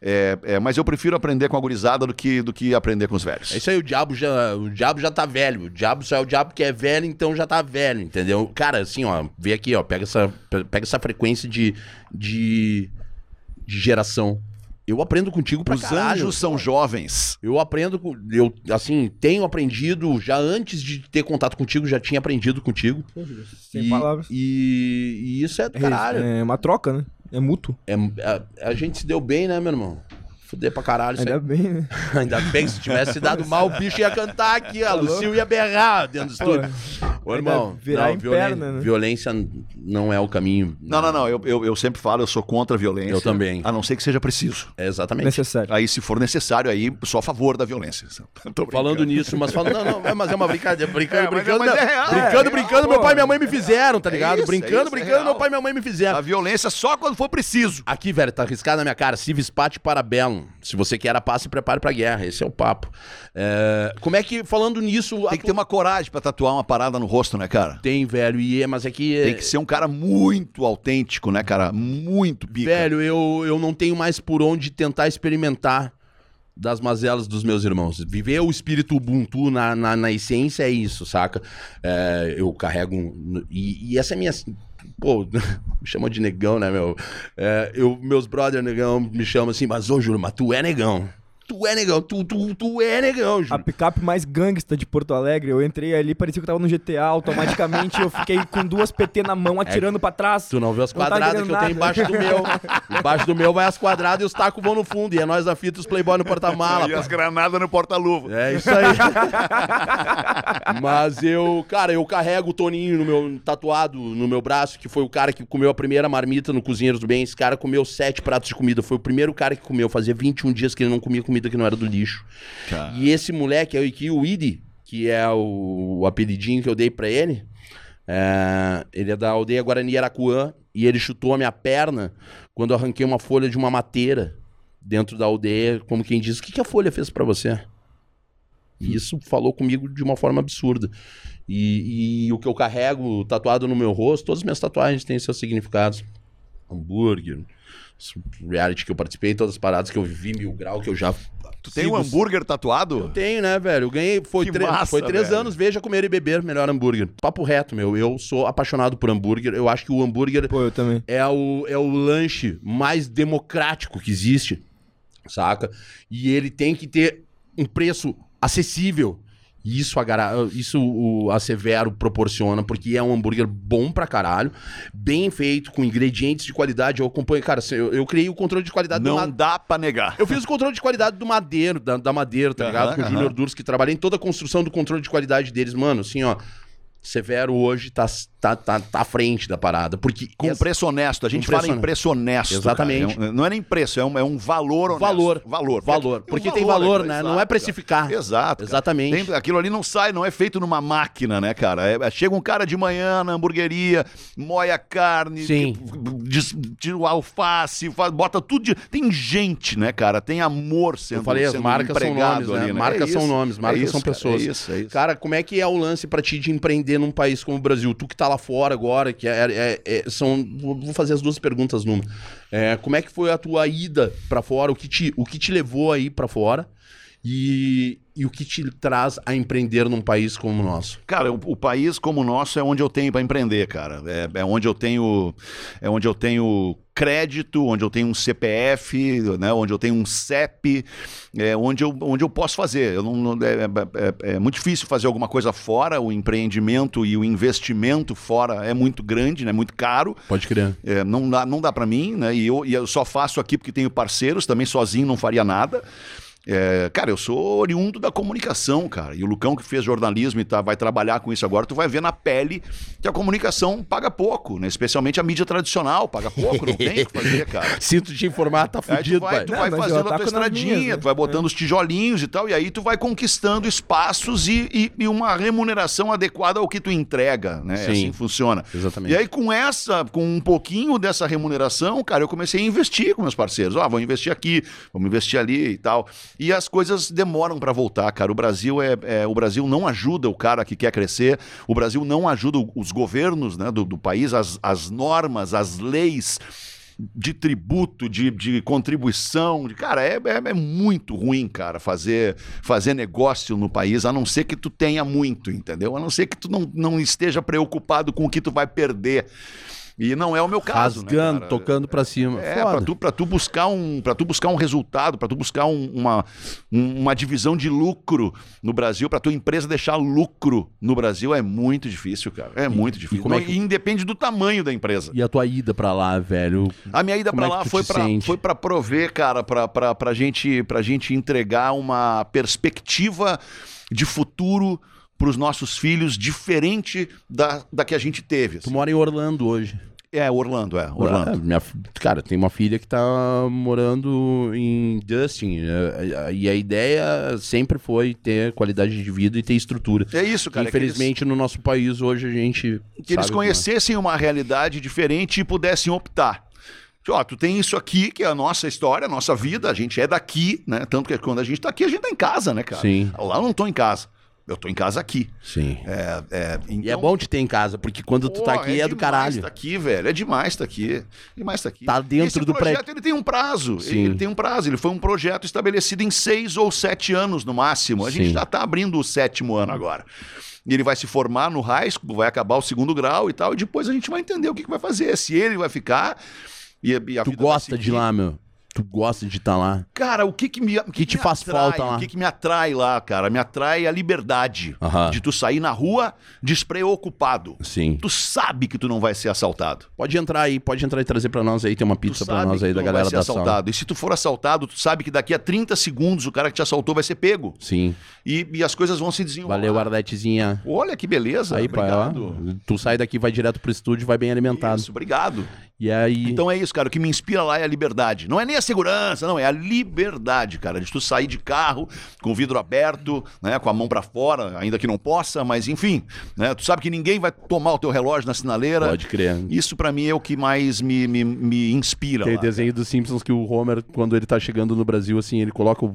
É, é, mas eu prefiro aprender com a gurizada do que, do que aprender com os velhos. É isso aí, o diabo já, o diabo já tá velho. O diabo só é o diabo que é velho, então já tá velho, entendeu? Cara, assim, ó, vê aqui, ó, pega essa, pega essa frequência de, de, de geração. Eu aprendo contigo pra Os caralho. anjos são jovens. Eu aprendo, eu, assim, tenho aprendido, já antes de ter contato contigo, já tinha aprendido contigo. Sem e, palavras. E, e isso é do caralho. É uma troca, né? É mútuo. É, a, a gente se deu bem, né, meu irmão? Fuder pra caralho. isso Ainda bem, né? Ainda bem que se tivesse dado mal, o bicho ia cantar aqui, a Lucil ia berrar dentro do estúdio. Ô, irmão, virar não, violen- perna, né? violência não é o caminho. Não, não, não. Eu, eu, eu sempre falo, eu sou contra a violência. Eu também. A não ser que seja preciso. É exatamente. Necessário. Aí, se for necessário, aí sou a favor da violência. Tô Falando brincando. nisso, mas falando. Não, não, é, mas é uma brincadeira. Brincando, É, mas é- brincando. mas é brincando, É, brincando, real, meu pai e minha mãe me fizeram, tá ligado? isso, é brincando, isso, é brincando, meu pai e minha mãe me fizeram. A violência só quando for preciso. Aqui, velho, tá arriscado na minha cara. Civis Pate Se você quer a paz, se prepare pra guerra. Esse é o papo. É, Como é que, falando nisso. Tem que ter uma coragem pra tatuar uma parada no rosto, né, cara? Tem, velho, e é, mas é que. Tem que ser um cara muito autêntico, né, cara? Muito pica. Velho, eu, eu não tenho mais por onde tentar experimentar das mazelas dos meus irmãos. Viver o espírito Ubuntu na, na, na essência é isso, saca? É, eu carrego. um- e, e essa é minha. Pô, me chamam de negão, né, meu? É, eu, meus brother negão me chamam assim, mas ô, Júlio, mas tu é negão. Tu é negão, tu, tu, tu é negão, A Júlio. picape mais gangsta de Porto Alegre, eu entrei ali, parecia que eu tava no GTA, automaticamente eu fiquei com duas PT na mão, atirando pra trás. Tu não vê as tá quadradas que eu tenho embaixo do meu. Embaixo do meu vai as quadradas e os tacos vão no fundo. E é nós da fita os playboy no porta-mala. E pá. as granadas no porta-luva. É isso aí. Mas eu, cara, eu carrego o Toninho no meu tatuado no meu braço, que foi o cara que comeu a primeira marmita no Cozinheiros do Bem. Esse cara comeu sete pratos de comida. Foi o primeiro cara que comeu. Fazia 21 dias que ele não comia comida que não era do lixo. E esse moleque é aqui, o Idi, que é o, o apelidinho que eu dei pra ele. é, ele é da aldeia Guarani Aracuã e ele chutou a minha perna quando eu arranquei uma folha de uma mateira dentro da aldeia, como quem diz: O que, que a folha fez pra você? E isso falou comigo de uma forma absurda. E, e o que eu carrego tatuado no meu rosto, todas as minhas tatuagens têm seus significados. Hambúrguer, reality que eu participei, todas as paradas que eu vivi, mil grau, que eu já. Tu tem um hambúrguer tatuado? Eu tenho, né, velho? Eu ganhei. Foi, Que tre- massa, foi três velho. anos, veja comer e beber, melhor hambúrguer. Papo reto, meu. Eu sou apaixonado por hambúrguer. Eu acho que o hambúrguer Pô, eu também. é o, é o lanche mais democrático que existe, saca? E ele tem que ter um preço acessível. E isso a, gara- isso o, a Severo proporciona, porque é um hambúrguer bom pra caralho, bem feito, com ingredientes de qualidade. Eu acompanho, cara, assim, eu, eu criei o controle de qualidade do Não dá pra negar. eu fiz o controle de qualidade do Madeiro, da, da Madeira, tá ligado? Com o. Júnior Durs, que trabalhei em toda a construção do controle de qualidade deles. Mano, assim, ó. Severo hoje tá, tá, tá, tá à frente da parada. Porque. Com essa- preço honesto. A gente fala em preço honesto. Exatamente. cara. É um- não é nem preço, é um, é um valor honesto. Valor. Valor. Valor. Porque Porque um tem valor, né? exato, Não é cara. precificar. Exato. cara. Exatamente. Tem- aquilo ali não sai, não é feito numa máquina, né, cara? É- é- chega um cara de manhã na hamburgueria, moia a carne, Sim. des- tira o alface, faz- bota tudo de. Tem gente, né, cara? Tem amor sendo Eu falei, as sendo marcas são nomes, né? ali, Marcas É são nomes, marcas é isso, são cara, pessoas. É isso, é isso. Cara, como é que é o lance pra ti de empreender num país como o Brasil? Tu que tá lá fora agora, que é, é- é- são. Vou fazer as duas perguntas numa. É, como é que foi a tua ida pra fora? O que te, o que te levou aí pra fora? E, e o que te traz a empreender num país como o nosso? Cara, o, o país como o nosso é onde eu tenho para empreender, cara. É, é onde eu tenho, é onde eu tenho crédito, onde eu tenho um CPF, né? Onde eu tenho um CEP, é onde eu, onde eu posso fazer. Eu não, não- é, é- é- é muito difícil fazer alguma coisa fora. O empreendimento e o investimento fora é muito grande, né? Muito caro. Pode crer. É, não dá, não dá para mim, né? E eu, e eu só faço aqui porque tenho parceiros. Também sozinho não faria nada. É, cara, eu sou oriundo da comunicação, cara. E o Lucão que fez jornalismo e tá, vai trabalhar com isso agora, tu vai ver na pele que a comunicação paga pouco, né? Especialmente a mídia tradicional, paga pouco, não tem o que fazer, cara. Sinto te informar, tá tu fudido, vai, pai. tu Não, vai mas eu fazendo a tua estradinha, minhas, né? tu vai botando os tijolinhos e tal, e aí tu vai conquistando espaços e, e- e uma remuneração adequada ao que tu entrega, né? Sim. Assim funciona. Exatamente. E aí, com essa, com um pouquinho dessa remuneração, cara, eu comecei a investir com meus parceiros. Ó, vamos investir aqui, vamos investir ali e tal. E as coisas demoram pra voltar, cara. O Brasil é, é- o Brasil não ajuda o cara que quer crescer. O Brasil não ajuda os governos né, do, do país, as, as normas, as leis de tributo, de, de contribuição, de, cara, é, é, é muito ruim, cara, fazer, fazer negócio no país, a não ser que tu tenha muito, entendeu? A não ser que tu não, não esteja preocupado com o que tu vai perder. E não é o meu caso, né, Rasgando, cara? tocando pra cima. É, pra tu, pra tu buscar um, para tu buscar um resultado, pra tu buscar um- uma, um- uma divisão de lucro no Brasil, pra tua empresa deixar lucro no Brasil é muito difícil, cara. É muito difícil. como é que- e independe do tamanho da empresa. E a tua ida pra lá, velho? A minha ida pra é lá foi sente? foi pra prover, cara, pra, gente, pra gente entregar uma perspectiva de futuro pros nossos filhos diferente da, da que a gente teve. Tu assim. mora em Orlando hoje. É, Orlando, é. Orlando. Ah, minha, cara, tem uma filha que tá morando em Dustin. eh, E a ideia sempre foi ter qualidade de vida e ter estrutura. É isso, cara. é que eles- Infelizmente, no nosso país hoje a gente. que eles sabe conhecessem uma realidade diferente e pudessem optar. Ó, tu tem isso aqui, que é a nossa história, a nossa vida, a gente é daqui, né? Tanto que quando a gente tá aqui, a gente tá em casa, né, cara? Sim. Lá eu não tô em casa. Eu tô em casa aqui. Sim. É, é, E é então- bom te ter em casa, porque quando tu tá aqui é, do demais caralho. tá aqui, velho. É demais tá aqui. Demais tá aqui. Tá dentro Esse do projeto, prédio. ele tem um prazo. Sim. Ele, ele tem um prazo. Ele foi um projeto estabelecido em seis ou sete anos no máximo. A gente Sim. já tá abrindo o sétimo ano agora. E ele vai se formar no high school, vai acabar o segundo grau e tal, e depois a gente vai entender o que, que vai fazer. Se ele vai ficar. E, a- e Tu gosta de lá, meu. Tu gosta de estar lá. Cara, o que que me, o Que te me faz atrai, falta lá? O que que me atrai lá, cara? Me atrai a liberdade de tu sair na rua despreocupado. Sim. Tu sabe que tu não vai ser assaltado. Pode entrar aí, pode entrar e trazer pra nós aí. Tem uma pizza pra sabe nós aí que da galera vai ser da sala. assaltado. E se tu for assaltado, tu sabe que daqui a 30 segundos o cara que te assaltou vai ser pego. Sim. E, e as coisas vão se desenrolar. Valeu, Arletezinha. Olha que beleza. Aí, pai, ó. obrigado. Tu sai daqui, vai direto pro estúdio, vai bem alimentado. Isso, obrigado. E aí. Então é isso, cara. O que me inspira lá é a liberdade. Não é nem a segurança, não. É a liberdade, cara. De tu sair de carro com o vidro aberto, né? Com a mão pra fora, ainda que não possa, mas enfim. Né? Tu sabe que ninguém vai tomar o teu relógio na sinaleira. Pode crer. Isso pra mim é o que mais me, me, me inspira. Tem lá, desenho dos Simpsons que o Homer, quando ele tá chegando no Brasil, assim, ele coloca. O,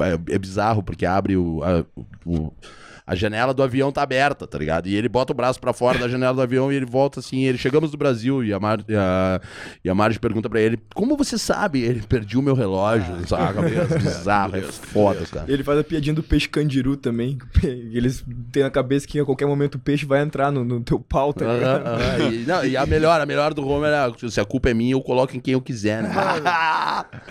é, é bizarro, porque abre o. A, o- a janela do avião tá aberta, tá ligado? E ele bota o braço pra fora da janela do avião e ele volta assim. Ele chegamos do Brasil e a, Mar, e a, e a Marge pergunta pra ele: Como você sabe? Ele perdi o meu relógio, saca? Meio Bizarro, é foda, cara. Ele faz a piadinha do peixe candiru também. Eles têm na cabeça que a qualquer momento o peixe vai entrar no, no teu pau, tá ligado? Aham, aham. E, não, e a melhor, a melhor do Homer é: se a culpa é minha, eu coloco em quem eu quiser, né?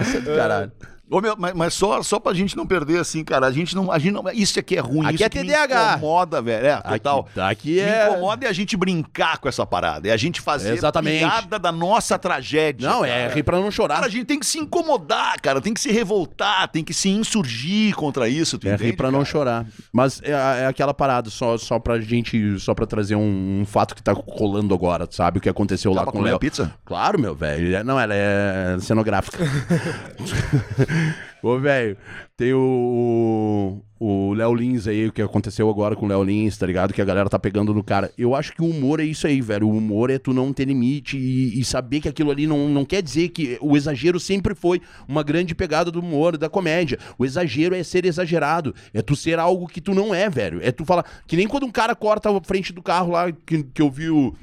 É caralho. Meu, mas, mas só, só pra gente não perder, assim, cara, a gente não. A gente não isso aqui é ruim. Aqui isso é TDAH. Me incomoda, velho. É, total. Aqui, aqui Me é. incomoda é a gente brincar com essa parada. É a gente fazer Exatamente. piada da nossa tragédia. Não, é cara. rir pra não chorar. Cara, a gente tem que se incomodar, cara. Tem que se revoltar, tem que se insurgir contra isso. Tu É entende, rir pra não cara? chorar. Mas é, é aquela parada, só, só pra gente, só pra trazer um, um fato que tá rolando agora, sabe? O que aconteceu Dá lá com o Léo. pizza? Claro, meu velho. É- Não, ela é cenográfica. Ô, velho, tem o, o Léo Lins aí, o que aconteceu agora com o Léo Lins, tá ligado? Que a galera tá pegando no cara. Eu acho que o humor é isso aí, velho. O humor é tu não ter limite e, e saber que aquilo ali não, não quer dizer que o exagero sempre foi uma grande pegada do humor, da comédia. O exagero é ser exagerado. É tu ser algo que tu não é, velho. É tu falar. Que nem quando um cara corta a frente do carro lá, que, que eu vi o.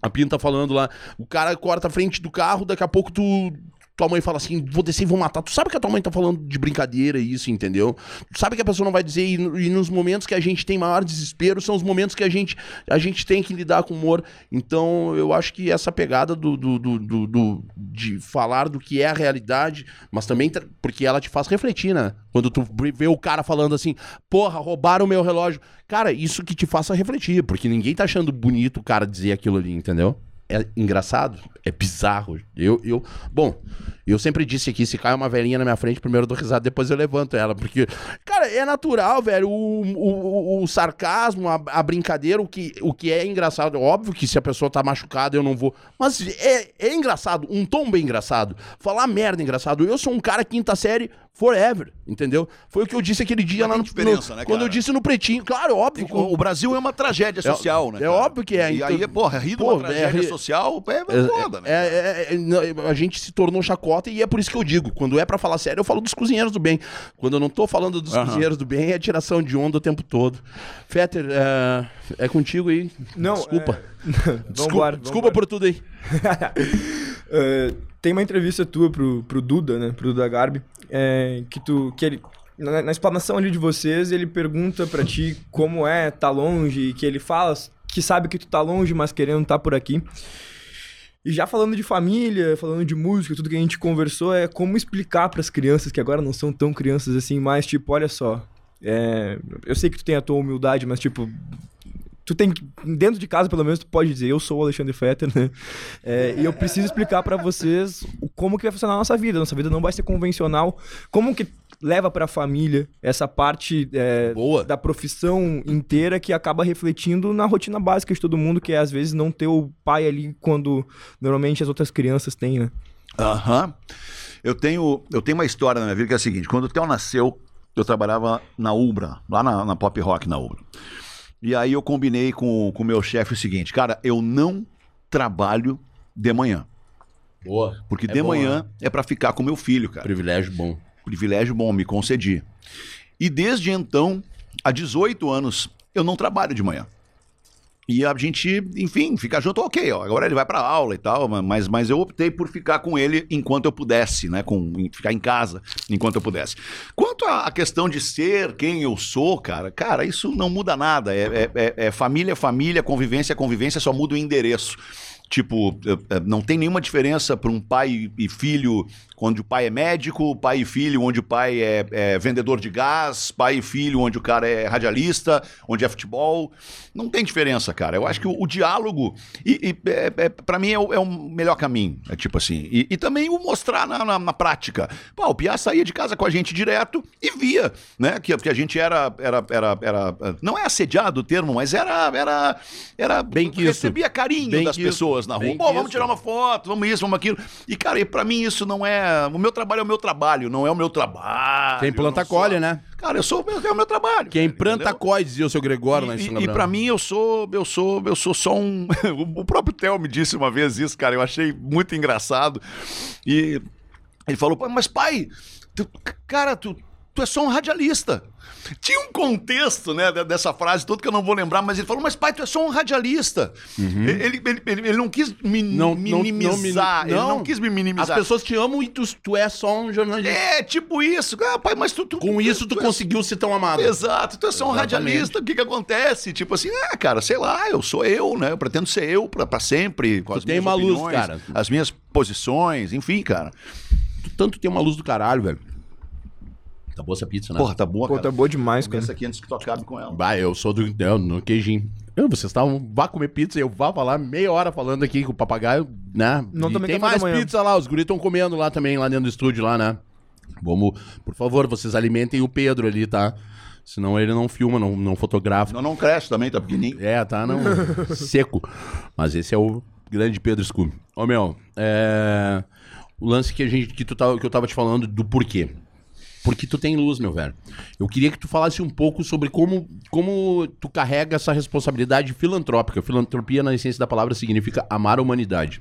A Pinta falando lá, o cara corta a frente do carro, daqui a pouco tu. Tua mãe fala assim, vou descer e vou matar. Tu sabe que a tua mãe tá falando de brincadeira isso, entendeu? Tu sabe que a pessoa não vai dizer, e, e nos momentos que a gente tem maior desespero, são os momentos que a gente, a gente tem que lidar com humor. Então, eu acho que essa pegada do, do, do, do- do- de falar do que é a realidade, mas também porque ela te faz refletir, né? Quando tu vê o cara falando assim, porra, roubaram o meu relógio. Cara, isso que te faça refletir, porque ninguém tá achando bonito o cara dizer aquilo ali, entendeu? É engraçado, é bizarro. Eu, eu, bom, eu sempre disse aqui, se cai uma velhinha na minha frente, primeiro eu dou risada, depois eu levanto ela, porque, é natural, velho, o, o, o sarcasmo, a, a brincadeira, o que, o que é engraçado, óbvio que se a pessoa tá machucada eu não vou, mas é, é engraçado, um tom bem engraçado, falar merda é engraçado. Eu sou um cara quinta série forever, entendeu? Foi o que eu disse aquele dia lá no, diferença, no- né, quando eu disse no pretinho, claro, óbvio. O, o Brasil é uma tragédia social, né? é cara? óbrio que é, E então- aí, porra, rir de uma é tragédia rir- social é, É, foda, né? é- é- é- a gente se tornou chacota e é por isso que eu digo, quando é pra falar sério, eu falo dos cozinheiros do bem. Quando eu não tô falando dos Aham. cozinheiros do bem, é tiração de onda o tempo todo. Fetter, é, é contigo aí. Não, desculpa. Vambora, desculpa, desculpa vambora. por tudo aí. É, tem uma entrevista tua pro, pro Duda, né? Pro Duda Garbi, é, que tu. Que ele, na, na explanação ali de vocês, ele pergunta pra ti como é tá longe, e que ele fala que sabe que tu tá longe, mas querendo tá por aqui. E já falando de família, falando de música, tudo que a gente conversou, é como explicar pras crianças que agora não são tão crianças assim, mas tipo, olha só. é, eu sei que tu tem a tua humildade, mas tipo, tu tem dentro de casa pelo menos tu pode dizer eu sou o Alexandre Fetter, né? É, e eu preciso explicar pra vocês como que vai funcionar a nossa vida. Nossa vida não vai ser convencional. Como que leva pra família essa parte é, Boa. da profissão inteira que acaba refletindo na rotina básica de todo mundo, que é às vezes não ter o pai ali quando normalmente as outras crianças têm, né? Aham. Eu tenho, eu tenho uma história na minha vida que é a seguinte: quando o Theo nasceu, eu trabalhava na Ubra, lá na, na Pop Rock na Ubra. E aí eu combinei com o meu chefe o seguinte: cara, eu não trabalho de manhã. Boa. Porque É de bom, manhã é pra ficar com meu filho, cara. Privilégio bom. Privilégio bom, me concedi. E desde então, há 18 anos, eu não trabalho de manhã. E a gente, enfim, fica junto, ok, ó, agora ele vai pra aula e tal, mas, mas eu optei por ficar com ele enquanto eu pudesse, né, com, em- ficar em casa enquanto eu pudesse. Quanto à questão de ser quem eu sou, cara, cara, isso não muda nada, é, é- é- é família, família, convivência, convivência, só muda o endereço. Tipo, eh, eh, não tem nenhuma diferença para um pai e filho onde o pai é médico, pai e filho onde o pai é, é vendedor de gás, pai e filho onde o cara é radialista, onde é futebol. Não tem diferença, cara. Eu acho que o, o diálogo, e, e, é, é, para mim, é o, é o melhor caminho. É tipo assim. E, e também o mostrar na, na, na prática. Pô, o Piá saía de casa com a gente direto e via, né? Que, que a gente era, era, era, era. Não é assediado o termo, mas era. era, era Bem que isso. recebia carinho Bem das que isso. Pessoas na rua. Bem Pô, vamos isso. tirar uma foto, vamos isso, vamos aquilo. E, cara, e pra mim isso não é. O meu trabalho é o meu trabalho, não é o meu trabalho. Quem planta sou- colhe, né? Cara, eu sou é o meu trabalho. Quem cara, planta entendeu? coi, dizia o seu Gregório lá em E, São e, e pra mim eu sou, eu sou, eu sou só um. o próprio Theo me disse uma vez isso, cara. Eu achei muito engraçado. E ele falou, "Pô, mas pai, tu- cara, tu, tu é só um radialista. Tinha um contexto, né, de- dessa frase toda que eu não vou lembrar, mas ele falou, mas pai, tu é só um radialista. Ele, ele, ele, ele não quis me Uhum. Não- não- não minimizar, mini- ele não. não quis me As minimizar. pessoas te amam e tu, tu é só um jornalista. É, tipo isso. Ah, pai, mas tu... tu Com isso, tu é conseguiu ser tão amado. Exato, tu é só um Exatamente. radialista, o que que acontece? Tipo assim, ah, cara, sei lá, eu sou eu, né? Eu pretendo ser eu pra, pra sempre, com Tu as tem minhas uma luz, opiniões, cara. as minhas posições, enfim, cara. Tu tanto tem uma luz do caralho, velho. Tá boa essa pizza, né? Porra, tá boa, Pô, cara. tá boa demais, cara. Começa aqui antes que tu acabe com ela. Bah, eu sou do. Eu, no queijinho. Eu, vocês estavam. Vá comer pizza, eu vá falar meia hora falando aqui com o papagaio, né? Não E tem mais pizza lá, os guris estão comendo lá também, lá dentro do estúdio, lá, né? Vamos, por favor, vocês alimentem o Pedro ali, tá? Senão ele não filma, não, não fotografa. Não, não cresce também, tá pequenininho. É, tá não, seco. Mas esse é o grande Pedro Scooby. Ô, meu, é... o lance que, a gente, que, tu tava, que eu tava te falando do porquê. Porque tu tem luz, meu velho. Eu queria que tu falasse um pouco sobre como, como tu carrega essa responsabilidade filantrópica. Filantropia, na essência da palavra, significa amar a humanidade.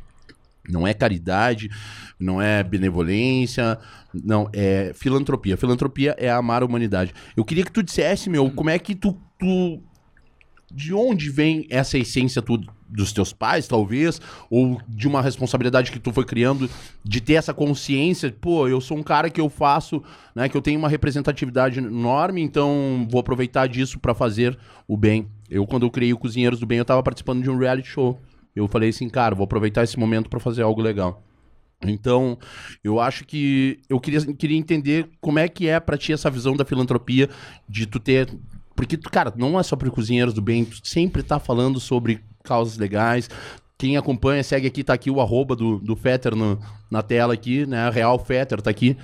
Não é caridade, não é benevolência, não, é filantropia. Filantropia é amar a humanidade. Eu queria que tu dissesse, meu, como é que tu, tu de onde vem essa essência tu, dos teus pais, talvez, ou de uma responsabilidade que tu foi criando de ter essa consciência, pô, eu sou um cara que eu faço, né, que eu tenho uma representatividade enorme, então vou aproveitar disso pra fazer o bem. Eu quando eu criei o Cozinheiros do Bem, eu tava participando de um reality show. Eu falei assim, cara, vou aproveitar esse momento pra fazer algo legal. Então, eu acho que eu queria, queria entender como é que é pra ti essa visão da filantropia, de tu ter. Porque, cara, não é só para cozinheiros do bem, tu sempre tá falando sobre causas legais, Quem acompanha, segue aqui, tá aqui o arroba do, do Fetter no- na tela aqui, né? Real Fetter tá aqui.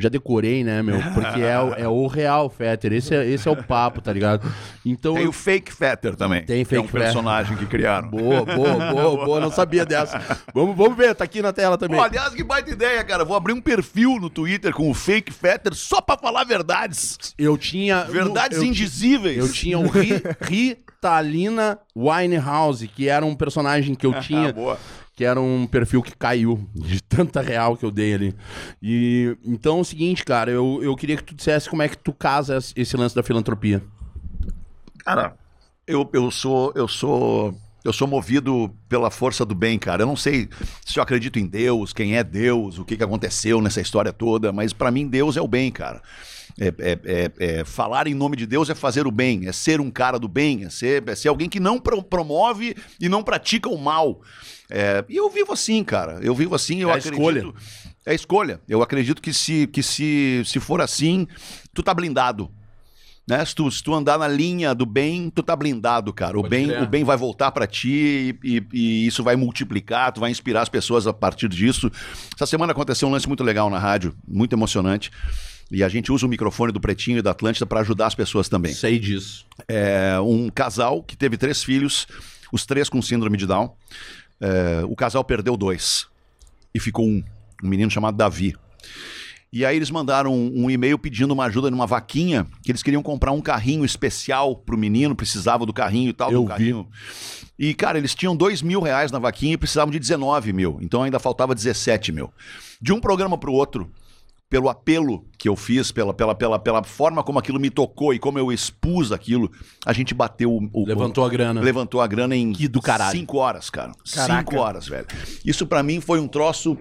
Já decorei, né, meu? Porque é, o- é o Real Fetter. Esse é, esse é o papo, tá ligado? Então. Tem eu- o Fake Fetter também. Tem que é um Fake Fetter. personagem que criaram. Boa, boa, boa, boa. Não sabia dessa. Vamos, vamos ver, tá aqui na tela também. Pô, aliás, que baita ideia, cara. Vou abrir um perfil no Twitter com o Fake Fetter só pra falar verdades. Eu tinha. Verdades eu, indizíveis. Eu tinha o Ri- Ritalina Winehouse, que era um personagem que eu tinha. Ah, boa. Que era um perfil que caiu de tanta real que eu dei ali. E então é o seguinte, cara, eu, eu queria que tu dissesse como é que tu casa esse- lance da filantropia. Cara, eu, eu sou eu sou eu sou movido pela força do bem, cara. Eu não sei se eu acredito em Deus, quem é Deus, o que, que aconteceu nessa história toda, mas pra mim Deus é o bem, cara. É, é- é- é- falar em nome de Deus é fazer o bem, é ser um cara do bem, é ser, é ser alguém que não pro- promove e não pratica o mal. É, e eu vivo assim, cara. Eu vivo assim, eu É acredito. escolha. É escolha. Eu acredito que se, que se, se for assim, tu tá blindado. Né? Se, tu, se tu andar na linha do bem, tu tá blindado, cara. O, Pode bem, o bem vai voltar pra ti e, e- e isso vai multiplicar, tu vai inspirar as pessoas a partir disso. Essa semana aconteceu um lance muito legal na rádio, muito emocionante. E a gente usa o microfone do Pretinho e da Atlântida para ajudar as pessoas também. Sei disso. É um casal que teve três filhos, os três com síndrome de Down. É, o casal perdeu dois e ficou um, um menino chamado Davi. E aí eles mandaram um, um e-mail pedindo uma ajuda numa vaquinha, que eles queriam comprar um carrinho especial pro menino, precisava do carrinho e tal, Eu do carrinho. E, cara, eles tinham dois mil reais na vaquinha e precisavam de 19 mil. Então ainda faltava 17 mil. De um programa pro outro, pelo apelo que eu fiz, pela, pela, pela, pela forma como aquilo me tocou e como eu expus aquilo, a gente bateu o. o- Levantou a grana. Levantou a grana em Que do caralho. cinco horas, cara. Caraca. Cinco horas, velho. Isso pra mim foi um troço.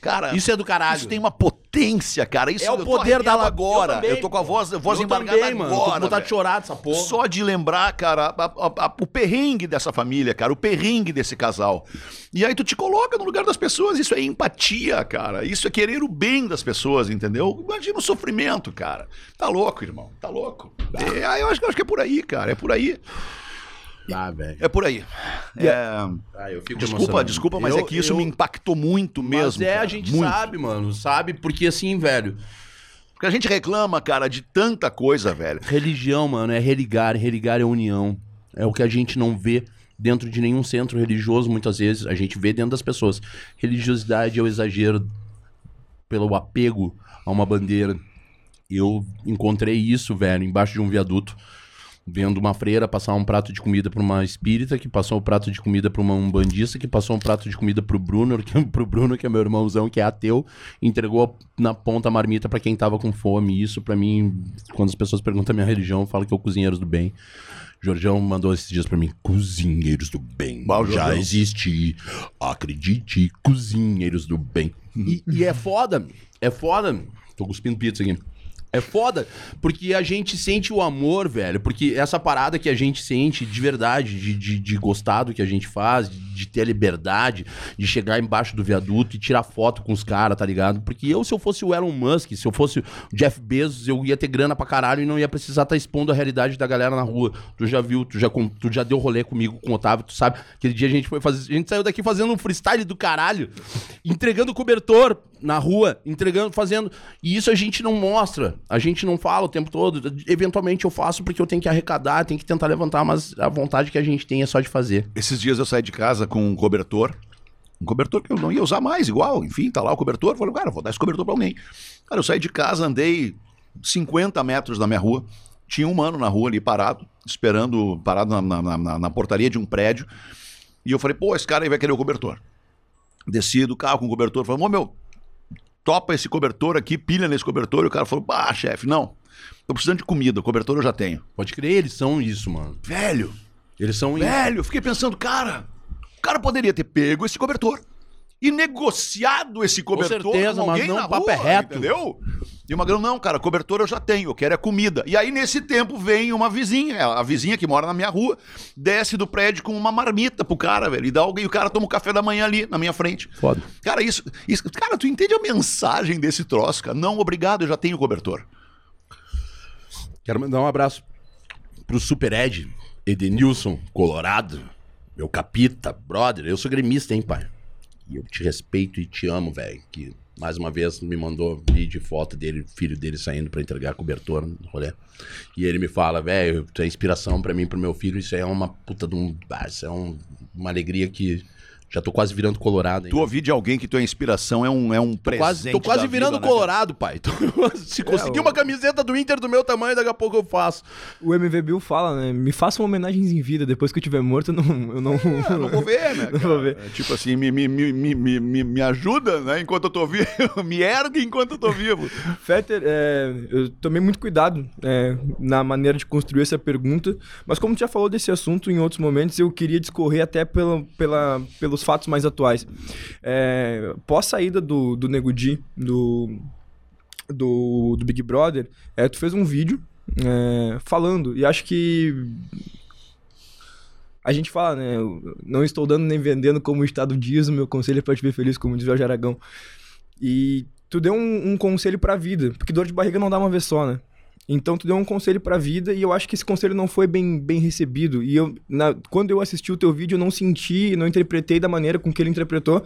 Cara, Isso é do caralho. isso tem uma potência, cara. Isso É o poder da agora. Eu Eu, tô com a voz, voz Eu embargada também, mano. Eu tô com agora. vontade de chorar dessa porra. Só de lembrar, cara, a- a- o perrengue dessa família, cara, o perrengue desse casal. E aí tu te coloca no lugar das pessoas, isso é empatia, cara. Isso é querer o bem das pessoas, entendeu? Imagina o sofrimento, cara. Tá louco, irmão. Tá louco. É, eu, acho, eu acho que é por aí, cara. É por aí. Ah, velho. É por aí. É, Ah, eu fico Desculpa, emocionado. desculpa, mas Eu- é que isso eu- me impactou muito Mas mesmo. é, a cara. gente Muito. sabe, mano. Sabe? Porque assim, velho. Porque a gente reclama, cara, de tanta coisa, velho. Religião, mano, é religar. Religar é união. É o que a gente não vê dentro de nenhum centro religioso, muitas vezes. A gente vê dentro das pessoas. Religiosidade é o exagero pelo apego a uma bandeira. Eu encontrei isso, velho, embaixo de um viaduto. Vendo uma freira passar um prato de comida pra uma espírita, que passou um prato de comida pra uma umbandista, que passou um prato de comida pro Bruno, que, pro Bruno, que é meu irmãozão, que é ateu, entregou na ponta a marmita pra quem tava com fome. Isso, pra mim, quando as pessoas perguntam a minha religião, eu falo que é o Cozinheiros do Bem. Jorjão mandou esses dias pra mim, Cozinheiros do Bem. Bom, já Jorjão. existe, acredite, Cozinheiros do Bem. E, e é foda, é foda. Tô cuspindo pizza aqui. É foda, porque a gente sente o amor, velho. Porque essa parada que a gente sente de verdade, de, de, de gostar do que a gente faz, de, de ter a liberdade, de chegar embaixo do viaduto e tirar foto com os caras, tá ligado? Porque eu, se eu fosse o Elon Musk, se eu fosse o Jeff Bezos, eu ia ter grana pra caralho e não ia precisar estar expondo a realidade da galera na rua. Tu já viu, tu já, tu já deu rolê comigo com o Otávio, tu sabe? Aquele dia a gente foi fazer. A gente saiu daqui fazendo um freestyle do caralho, entregando cobertor na rua, entregando, fazendo. E isso a gente não mostra, a gente não fala o tempo todo. Eventualmente eu faço porque eu tenho que arrecadar, tenho que tentar levantar, mas a vontade que a gente tem é só de fazer. Esses dias eu saí de casa com um cobertor. Um cobertor que eu não ia usar mais, igual. Enfim, tá lá o cobertor. Falei, cara, vou dar esse cobertor pra alguém. Cara, eu saí de casa, andei 50 metros da minha rua. Tinha um mano na rua ali parado, esperando, parado na, na- na- na portaria de um prédio. E eu falei, pô, esse cara aí vai querer o cobertor. Desci do carro com o cobertor. Falei, ô meu, topa esse cobertor aqui, pilha nesse cobertor. E o cara falou, bah, chefe, não. Tô precisando de comida, o cobertor eu já tenho. Pode crer, eles são isso, mano. Velho, Eles são isso. Velho, eu fiquei pensando, cara, o cara poderia ter pego esse cobertor e negociado esse cobertor certeza, com mas alguém não, na o papo rua, é reto. entendeu? E o Magrão, não, cara, cobertor eu já tenho, eu quero é comida. E aí, nesse tempo, vem uma vizinha, a vizinha que mora na minha rua, desce do prédio com uma marmita pro cara, velho, e dá alguém, o cara toma o café da manhã ali, na minha frente. Foda. Cara, isso, isso, cara, tu entende a mensagem desse troço, cara? Não, obrigado, eu já tenho cobertor. Quero mandar um abraço pro Super Ed, Edenilson, Colorado. meu capita, brother, eu sou gremista, hein, pai? E eu te respeito e te amo, velho. Que mais uma vez me mandou vídeo e foto dele, filho dele saindo pra entregar cobertor no rolê. E ele me fala, velho, tu é inspiração pra mim, pro meu filho, isso aí é uma puta de um. ah, Isso é um- uma alegria que já tô quase virando colorado. hein? Tu ouvir de alguém que tua inspiração é um, é um Tô presente. quase, tô quase da virando vida, né, colorado, pai. Tô- Se conseguir uma camiseta do Inter do meu tamanho, daqui a pouco eu faço. O MV Bill fala, né? Me façam homenagens em vida. Depois que eu tiver morto, eu não. Eu não, É, não vou ver, né? Não vou ver. É tipo assim, me, me, me, me, me, me- me ajuda, né? Enquanto eu tô vivo. me ergue enquanto eu tô vivo. Fetter, é, eu tomei muito cuidado é, na maneira de construir essa pergunta, mas como tu já falou desse assunto em outros momentos, eu queria discorrer até pela, pela, pelos fatos mais atuais. É, pós saída do, do Nego Di, do, do, do Big Brother, é, tu fez um vídeo é, falando, e acho que a gente fala, né? Não estou dando nem vendendo como o Estado diz, o meu conselho é para te ver feliz, como diz o Aragão. E tu deu um, um conselho pra vida, porque dor de barriga não dá uma vez só, né? Então tu deu um conselho pra vida e eu acho que esse conselho não foi bem, bem recebido. E eu, na- quando eu assisti o teu vídeo, eu não senti, não interpretei da maneira com que ele interpretou.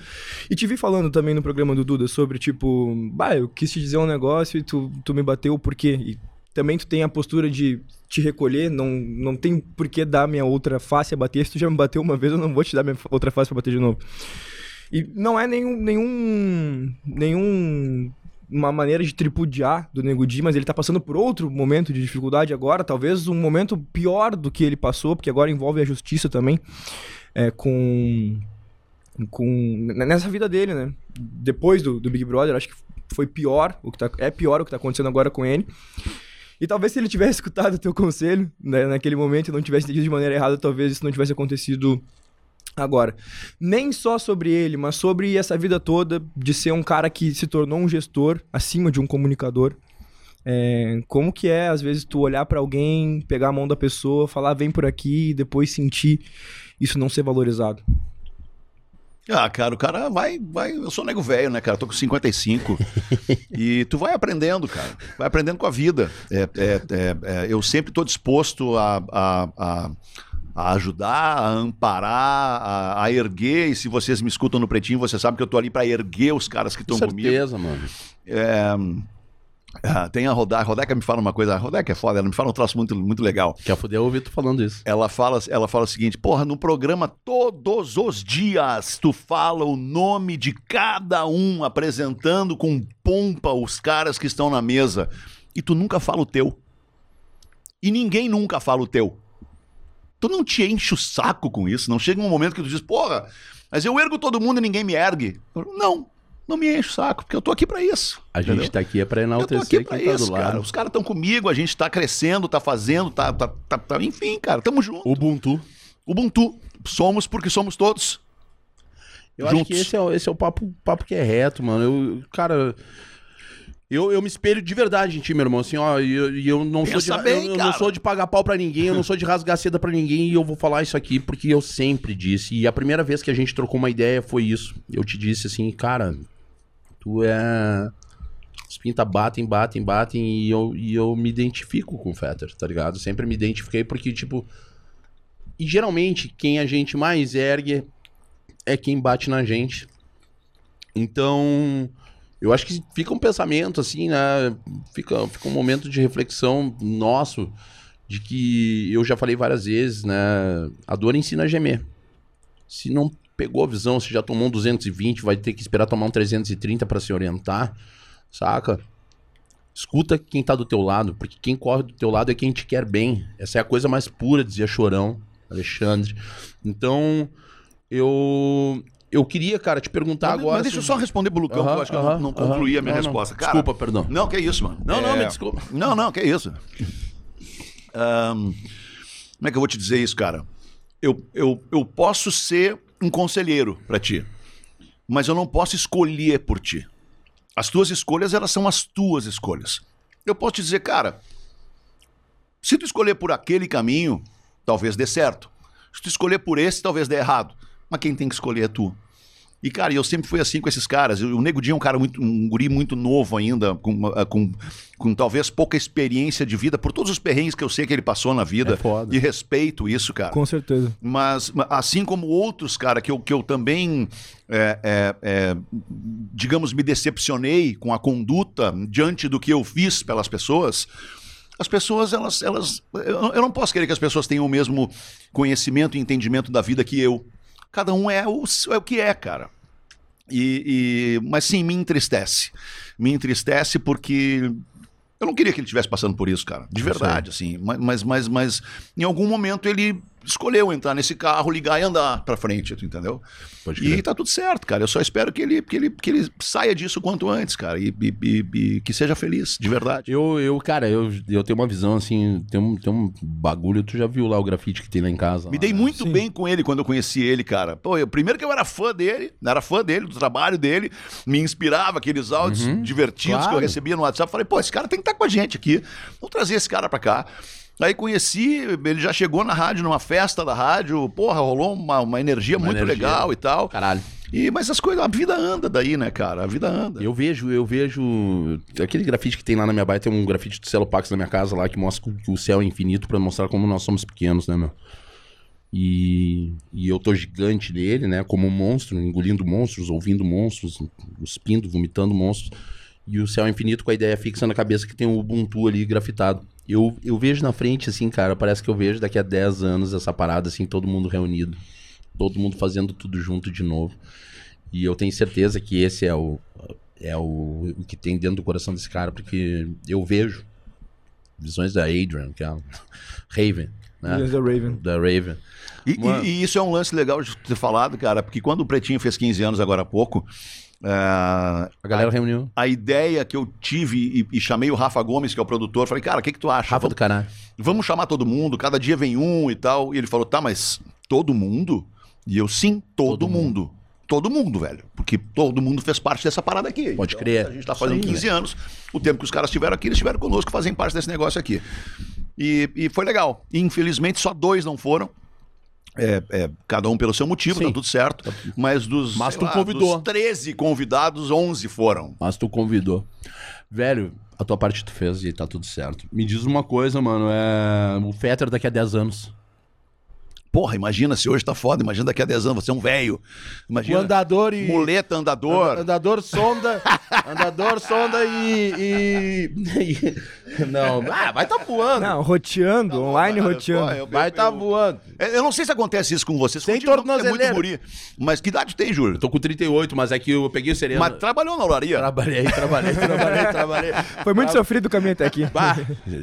E te vi falando também no programa do Duda sobre, tipo, bah, eu quis te dizer um negócio e tu, tu me bateu por quê? E também tu tem a postura de te recolher, não, não tem por que dar minha outra face a bater. Se tu já me bateu uma vez, eu não vou te dar minha outra face pra bater de novo. E não é nenhum. nenhum. nenhum. Uma maneira de tripudiar do Nego Di, mas ele tá passando por outro momento de dificuldade agora, talvez um momento pior do que ele passou, porque agora envolve a justiça também, é, com. com nessa vida dele, né? Depois do, do Big Brother, acho que foi pior, o que tá, é pior o que tá acontecendo agora com ele. E talvez se ele tivesse escutado o teu conselho né, naquele momento e não tivesse entendido de maneira errada, talvez isso não tivesse acontecido agora. Nem só sobre ele, mas sobre essa vida toda de ser um cara que se tornou um gestor acima de um comunicador. É, como que é, às vezes, tu olhar pra alguém, pegar a mão da pessoa, falar vem por aqui e depois sentir isso não ser valorizado? Ah, cara, o cara vai, vai. Eu sou nego velho, né, cara? Tô com 55. e tu vai aprendendo, cara. Vai aprendendo com a vida. É, é, é, é, eu sempre tô disposto a, a, a, a ajudar, a amparar, a, a erguer. E se vocês me escutam no pretinho, você sabe que eu tô ali pra erguer os caras que Com estão comigo. certeza, mano. É, ah, tem a Rodeca. A Rodeca me fala uma coisa. A Rodeca é foda, ela me fala um troço muito, muito legal. Quer foder ouvir tu falando isso. Ela fala, ela fala o seguinte: porra, no programa todos os dias tu fala o nome de cada um, apresentando com pompa os caras que estão na mesa. E tu nunca fala o teu. E ninguém nunca fala o teu. Tu não te enche o saco com isso. Não chega um momento que tu diz, porra, mas eu ergo todo mundo e ninguém me ergue. Não, não me enche o saco, porque eu tô aqui pra isso. A gente entendeu? tá aqui é pra Eu tô aqui enaltecer pra quem tá isso, do cara. lado. Os caras estão comigo, a gente tá crescendo, tá fazendo, tá, tá, tá, tá- enfim, cara, tamo junto. Ubuntu. Ubuntu. Somos porque somos todos. Eu acho Juntos. que esse é, o- esse é o papo, papo que é reto, mano. Eu, cara, eu, eu me espelho de verdade em ti, meu irmão. Assim, ó, e eu, e eu não sou de, bem, eu, eu não sou de pagar pau pra ninguém, eu não sou de rasgar seda pra ninguém, e eu vou falar isso aqui porque eu sempre disse. E a primeira vez que a gente trocou uma ideia foi isso. Eu te disse assim, cara, tu é. Os pinta batem, batem, batem, e eu, e eu me identifico com o Fetter, tá ligado? Sempre me identifiquei porque, tipo. E geralmente, quem a gente mais ergue é quem bate na gente. Então, eu acho que fica um pensamento assim, né? Fica, fica um momento de reflexão nosso de que eu já falei várias vezes, né? A dor ensina a gemer. Se não pegou a visão, se já tomou um 220, vai ter que esperar tomar um 330 para se orientar, saca? Escuta quem tá do teu lado, porque quem corre do teu lado é quem te quer bem. Essa é a coisa mais pura, dizia Chorão, Alexandre. Então, eu eu queria, cara, te perguntar mas, agora. mas deixa eu só responder pro Lucão, Aham, que eu acho que eu aham, não, não aham. concluí a minha Não, não. resposta. Cara, Desculpa, perdão. Não, que isso, mano. Não, não, É, me desculpa. Não, não, que isso. Ahn, como é que eu vou te dizer isso, cara? Eu, eu, eu posso ser um conselheiro pra ti, mas eu não posso escolher por ti. As tuas escolhas, elas são as tuas escolhas. Eu posso te dizer, cara, se tu escolher por aquele caminho, talvez dê certo. Se tu escolher por esse, talvez dê errado. Mas quem tem que escolher é tu. E, cara, eu sempre fui assim com esses caras. O Nego Di é um cara muito, um guri muito novo ainda, com, com, com talvez pouca experiência de vida, por todos os perrengues que eu sei que ele passou na vida. É foda. E respeito isso, cara. Com certeza. Mas, ma- assim como outros, cara, que eu, que eu também, é, é, é, digamos, me decepcionei com a conduta diante do que eu fiz pelas pessoas, as pessoas, elas. elas eu não posso querer que as pessoas tenham o mesmo conhecimento e entendimento da vida que eu. Cada um é o, é o que é, cara. E, e- mas sim, me entristece. Me entristece porque eu não queria que ele estivesse passando por isso, cara. De verdade, assim. Ma- Mas, mas, mas, em algum momento ele escolheu entrar nesse carro, ligar e andar pra frente, tu entendeu? Pode E tá tudo certo, cara. Eu só espero que ele, que ele, que ele saia disso quanto antes, cara. E, e- e- e que seja feliz, de verdade. Eu, eu, cara, eu, eu tenho uma visão assim, tem um, tem um bagulho, tu já viu lá o grafite que tem lá em casa? Me lá, dei né? muito Sim. bem com ele quando eu conheci ele, cara. Pô, eu, primeiro que eu era fã dele, era fã dele, do trabalho dele, me inspirava aqueles áudios divertidos que eu claro. recebia no WhatsApp. Falei, pô, esse cara tem que estar com a gente aqui. Vamos trazer esse cara pra cá. Aí conheci, ele já chegou na rádio, numa festa da rádio, porra, rolou uma, uma energia Uma muito energia. legal e tal. Caralho. E, mas as coisas, a vida anda daí, né, cara? A vida anda. Eu vejo, eu vejo. Aquele grafite que tem lá na minha baia, tem um grafite do Celo Pax na minha casa lá que mostra que o céu é infinito pra mostrar como nós somos pequenos, né, meu? E, e eu tô gigante nele, né? Como um monstro, engolindo monstros, ouvindo monstros, cuspindo, vomitando monstros. E o céu é infinito com a ideia fixa na cabeça que tem o Ubuntu ali grafitado. Eu, eu vejo na frente, assim, cara, parece que eu vejo daqui a 10 anos essa parada, assim, todo mundo reunido. Todo mundo fazendo tudo junto de novo. E eu tenho certeza que esse é o, é o, o que tem dentro do coração desse cara, porque eu vejo visões da Adrian, que é a Raven, né? Williams da Raven. Da Raven. E, e- e isso é um lance legal de ter falado, cara, porque quando o Pretinho fez 15 anos agora há pouco, ah, A galera reuniu. a ideia que eu tive e, e chamei o Rafa Gomes, que é o produtor, falei, cara, o que, que tu acha? Rafa do vamos, caralho. vamos chamar todo mundo, cada dia vem um e tal. E ele falou, tá, mas todo mundo? E eu, sim, todo, Todo mundo. Todo mundo, velho. Porque todo mundo fez parte dessa parada aqui. Pode crer. A gente tá fazendo aí, 15 anos. O tempo que os caras estiveram aqui, eles estiveram conosco, fazem parte desse negócio aqui. E, e foi legal. Infelizmente, só dois não foram. É, é, cada um pelo seu motivo, Sim. tá tudo certo. Mas dos, Mas tu lá, convidou. dos 13 convidados, 11 foram. Mas tu convidou. Velho, a tua parte tu fez e tá tudo certo. Me diz uma coisa, mano, é. O Fetter daqui a 10 anos. Porra, imagina se hoje tá foda, imagina daqui a 10 anos, você é um velho. Imagina. andador e. Muleta, andador. Andador, sonda. andador, sonda e. e- não, ah, vai tá voando. Não, roteando, online Olha, roteando. pô, eu- vai eu- tá eu- voando. É, Eu não sei se acontece isso com vocês. Não, porque é muito tornozeleira. guri. Mas que idade tem, Júlio? Eu tô com 38, mas é que eu peguei o sereno. Mas trabalhou na olaria. Trabalhei, trabalhei, trabalhei, trabalhei. Foi muito sofrido o caminho até aqui. Bah,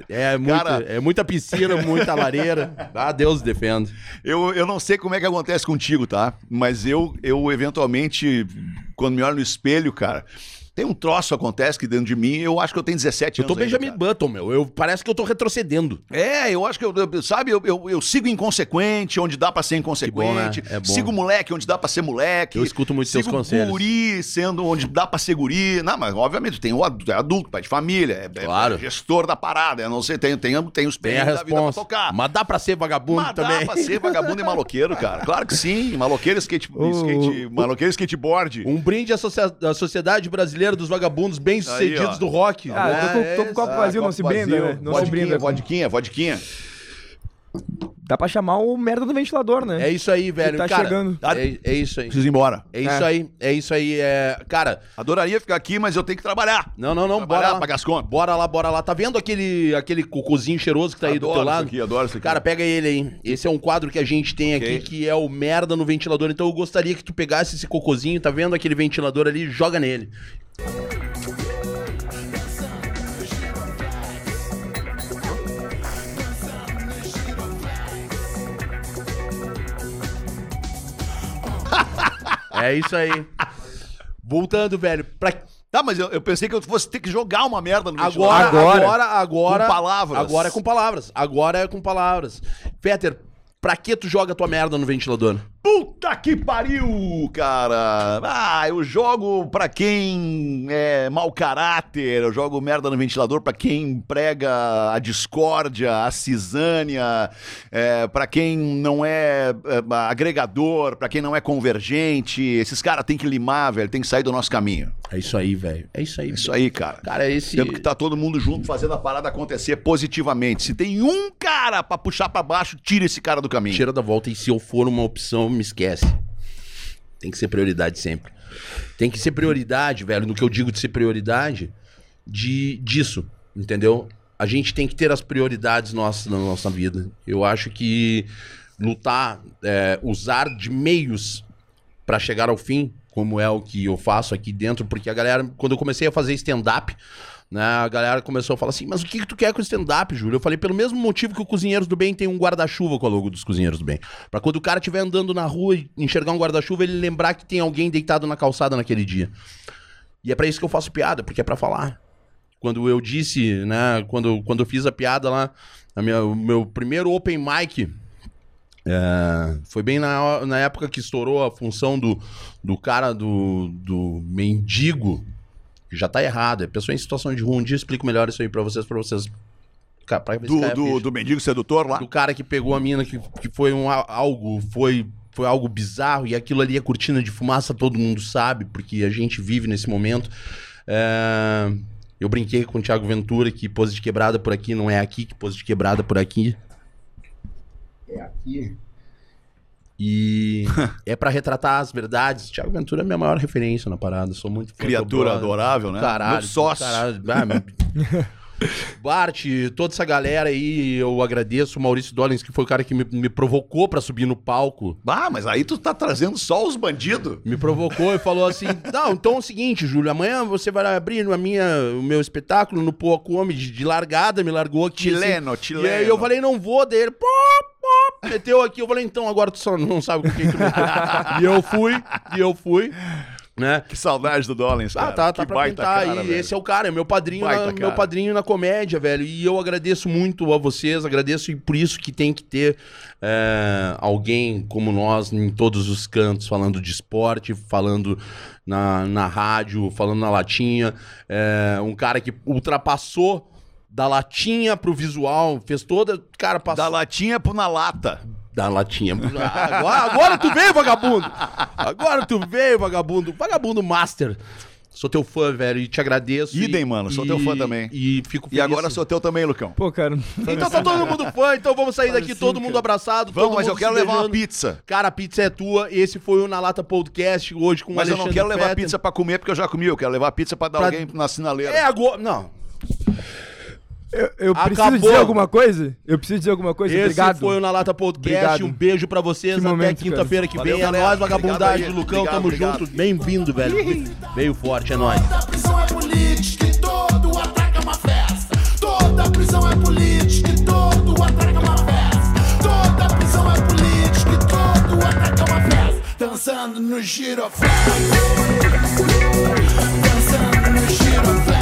é, muito, Cara- é muita piscina, muita lareira. Ah, Deus defenda. Eu, eu não sei como é que acontece contigo, tá? Mas eu, eu eventualmente, quando me olho no espelho, cara, tem um troço acontece que dentro de mim, eu acho que eu tenho 17 Eu tô anos. ainda, Benjamin cara. Button, meu. Eu, parece que eu tô retrocedendo. É, eu acho que eu, eu- sabe, eu, eu, eu sigo inconsequente onde dá pra ser inconsequente. Que bom, né? É. Sigo moleque onde dá pra ser moleque. Eu escuto muito sigo teus conselhos. guri sendo onde dá pra ser guri. Não, mas obviamente tem o adulto, é adulto, pai de família, é, é- Claro. é gestor da parada, eu não sei, tem, tem, tem os perrengues da vida pra tocar. Mas dá pra ser vagabundo Mas também. dá pra ser vagabundo e maloqueiro, cara. Claro que sim. Maloqueiro, skate, skate, maloqueiro e skateboard. Um brinde à, à Sociedade Brasileira dos Vagabundos Bem-Sucedidos do Rock. Ah, eu tô com, tô com o copo Ah, vazio, não copo se brinda, né? Não se vodquinha, brinda. vodquinha, vodquinha. Dá pra chamar o merda do ventilador, né? É isso aí, velho. tá Cara, chegando. É, é isso aí. Preciso ir embora. É isso É. aí. É isso aí. É... Cara, Adoraria ficar aqui, mas eu tenho que trabalhar. não, não, não. Trabalhar, Bora lá. pagar as contas. Bora lá, bora lá. Tá vendo aquele, aquele cocôzinho cheiroso que tá aí do Adoro teu isso lado? aqui, adoro isso aqui. Cara, pega ele aí. Esse é um quadro que a gente tem Ok. aqui, que é o merda no ventilador. Então eu gostaria que tu pegasse esse cocôzinho, tá vendo aquele ventilador ali? Joga nele. É isso aí. Voltando, velho. Pra... Tá, mas eu, eu pensei que eu fosse ter que jogar uma merda no Agora, ventilador. agora, Agora. agora, Com palavras. Agora é com palavras. Agora é com palavras. Fetter, pra que tu joga tua merda no ventilador? Puta que pariu, cara! Ah, eu jogo pra quem é mau caráter, eu jogo merda no ventilador pra quem prega a discórdia, a cisânia, é, pra quem não é, é, agregador, pra quem não é convergente. Esses caras têm que limar, velho, tem que sair do nosso caminho. É isso aí, velho. É isso aí. É isso aí, cara. Cara, esse. Tendo que tá todo mundo junto fazendo a parada acontecer positivamente. Se tem um cara pra puxar pra baixo, tira esse cara do caminho. Tira da volta e se eu for uma opção, me esquece. Tem que ser prioridade sempre. Tem que ser prioridade, velho, no que eu digo de ser prioridade, de disso, entendeu? A gente tem que ter as prioridades nossas na nossa vida. Eu acho que lutar, é, usar de meios pra chegar ao fim, como é o que eu faço aqui dentro, porque a galera, quando eu comecei a fazer stand-up, né, a galera começou a falar assim, mas o que, que tu quer com stand-up, Júlio? Eu falei, pelo mesmo motivo que o Cozinheiros do Bem tem um guarda-chuva com a logo dos Cozinheiros do Bem. Pra quando o cara estiver andando na rua e enxergar um guarda-chuva, ele lembrar que tem alguém deitado na calçada naquele dia. E é pra isso que eu faço piada, porque é pra falar. Quando eu disse, né, quando, quando eu fiz a piada lá, a minha- o meu primeiro open mic, é, foi bem na, na época que estourou a função do, do cara do, do mendigo, já tá errado, é pessoa em situação de rua. Um dia eu explico melhor isso aí pra vocês, pra vocês. Pra Do, do, do mendigo sedutor lá? Do cara que pegou a mina, que, que foi um, algo, foi, foi algo bizarro, e aquilo ali é cortina de fumaça, todo mundo sabe, porque a gente vive nesse momento. É, eu brinquei com o Thiago Ventura que pose de quebrada por aqui não é aqui, que pose de quebrada por aqui. É aqui. E é pra retratar as verdades. Thiago Ventura é minha maior referência na parada. Sou muito Criatura adorável, né? Caralho. Muito sócio. Caralho. Ah, meu- Bart, toda essa galera aí, eu agradeço. O Maurício Dollins, que foi o cara que me, me provocou pra subir no palco. Ah, mas aí tu tá trazendo só os bandidos. Me provocou e falou assim: Não, então é o seguinte, Júlio, amanhã você vai abrir a minha, o meu espetáculo no Poa Comedy de largada, me largou aqui. Chileno, assim. chileno. E aí eu falei, não vou, daí ele, pop, pop, meteu aqui. Eu falei, então agora tu só não sabe com quem tu meteu. e eu fui, e eu fui, né? Que saudade do Dollins, cara. Ah, tá, tá que pra pintar cara, aí. velho. Esse é o cara, é meu padrinho, Baita na, cara. meu padrinho na comédia, velho. E eu agradeço muito a vocês, agradeço e por isso que tem que ter é, alguém como nós em todos os cantos, falando de esporte, falando na, na rádio, falando na latinha. É, um cara que ultrapassou da latinha pro visual, fez toda. Cara, passou. Da latinha pro na lata. Da latinha. Ah, Agora, agora tu veio, vagabundo! Agora tu veio, vagabundo! Vagabundo Master! Sou teu fã, velho, e te agradeço. Idem, e- mano, sou e- teu fã também. E fico E feliz. agora sou teu também, Lucão. Pô, cara. Então tá todo mundo fã, então vamos sair daqui, assim, todo mundo cara. abraçado. Vamos, todo mas eu mundo quero se levar uma beijando. pizza. Cara, a pizza é tua. Esse foi o Na Lata Podcast hoje com o Mas eu não quero levar Fetter. pizza pra comer porque eu já comi. Eu quero levar pizza pra dar Pra- alguém na sinaleira. É agora. Não. Eu, eu preciso Acabou. dizer alguma coisa? Eu preciso dizer alguma coisa? Esse Obrigado. foi o Na Lata Podcast. Obrigado. Um beijo pra vocês. Que Até quinta-feira que Valeu, vem. É galera. nóis, vagabundagem Obrigado do Lucão. aí. Tamo Obrigado, junto. Bem-vindo, velho. Veio forte, é nóis. Toda prisão é política e todo ataque é uma festa. Toda prisão é política e todo ataque é uma festa. Toda prisão é política e todo ataque é uma festa. Dançando no giroflex. Dançando no giroflex.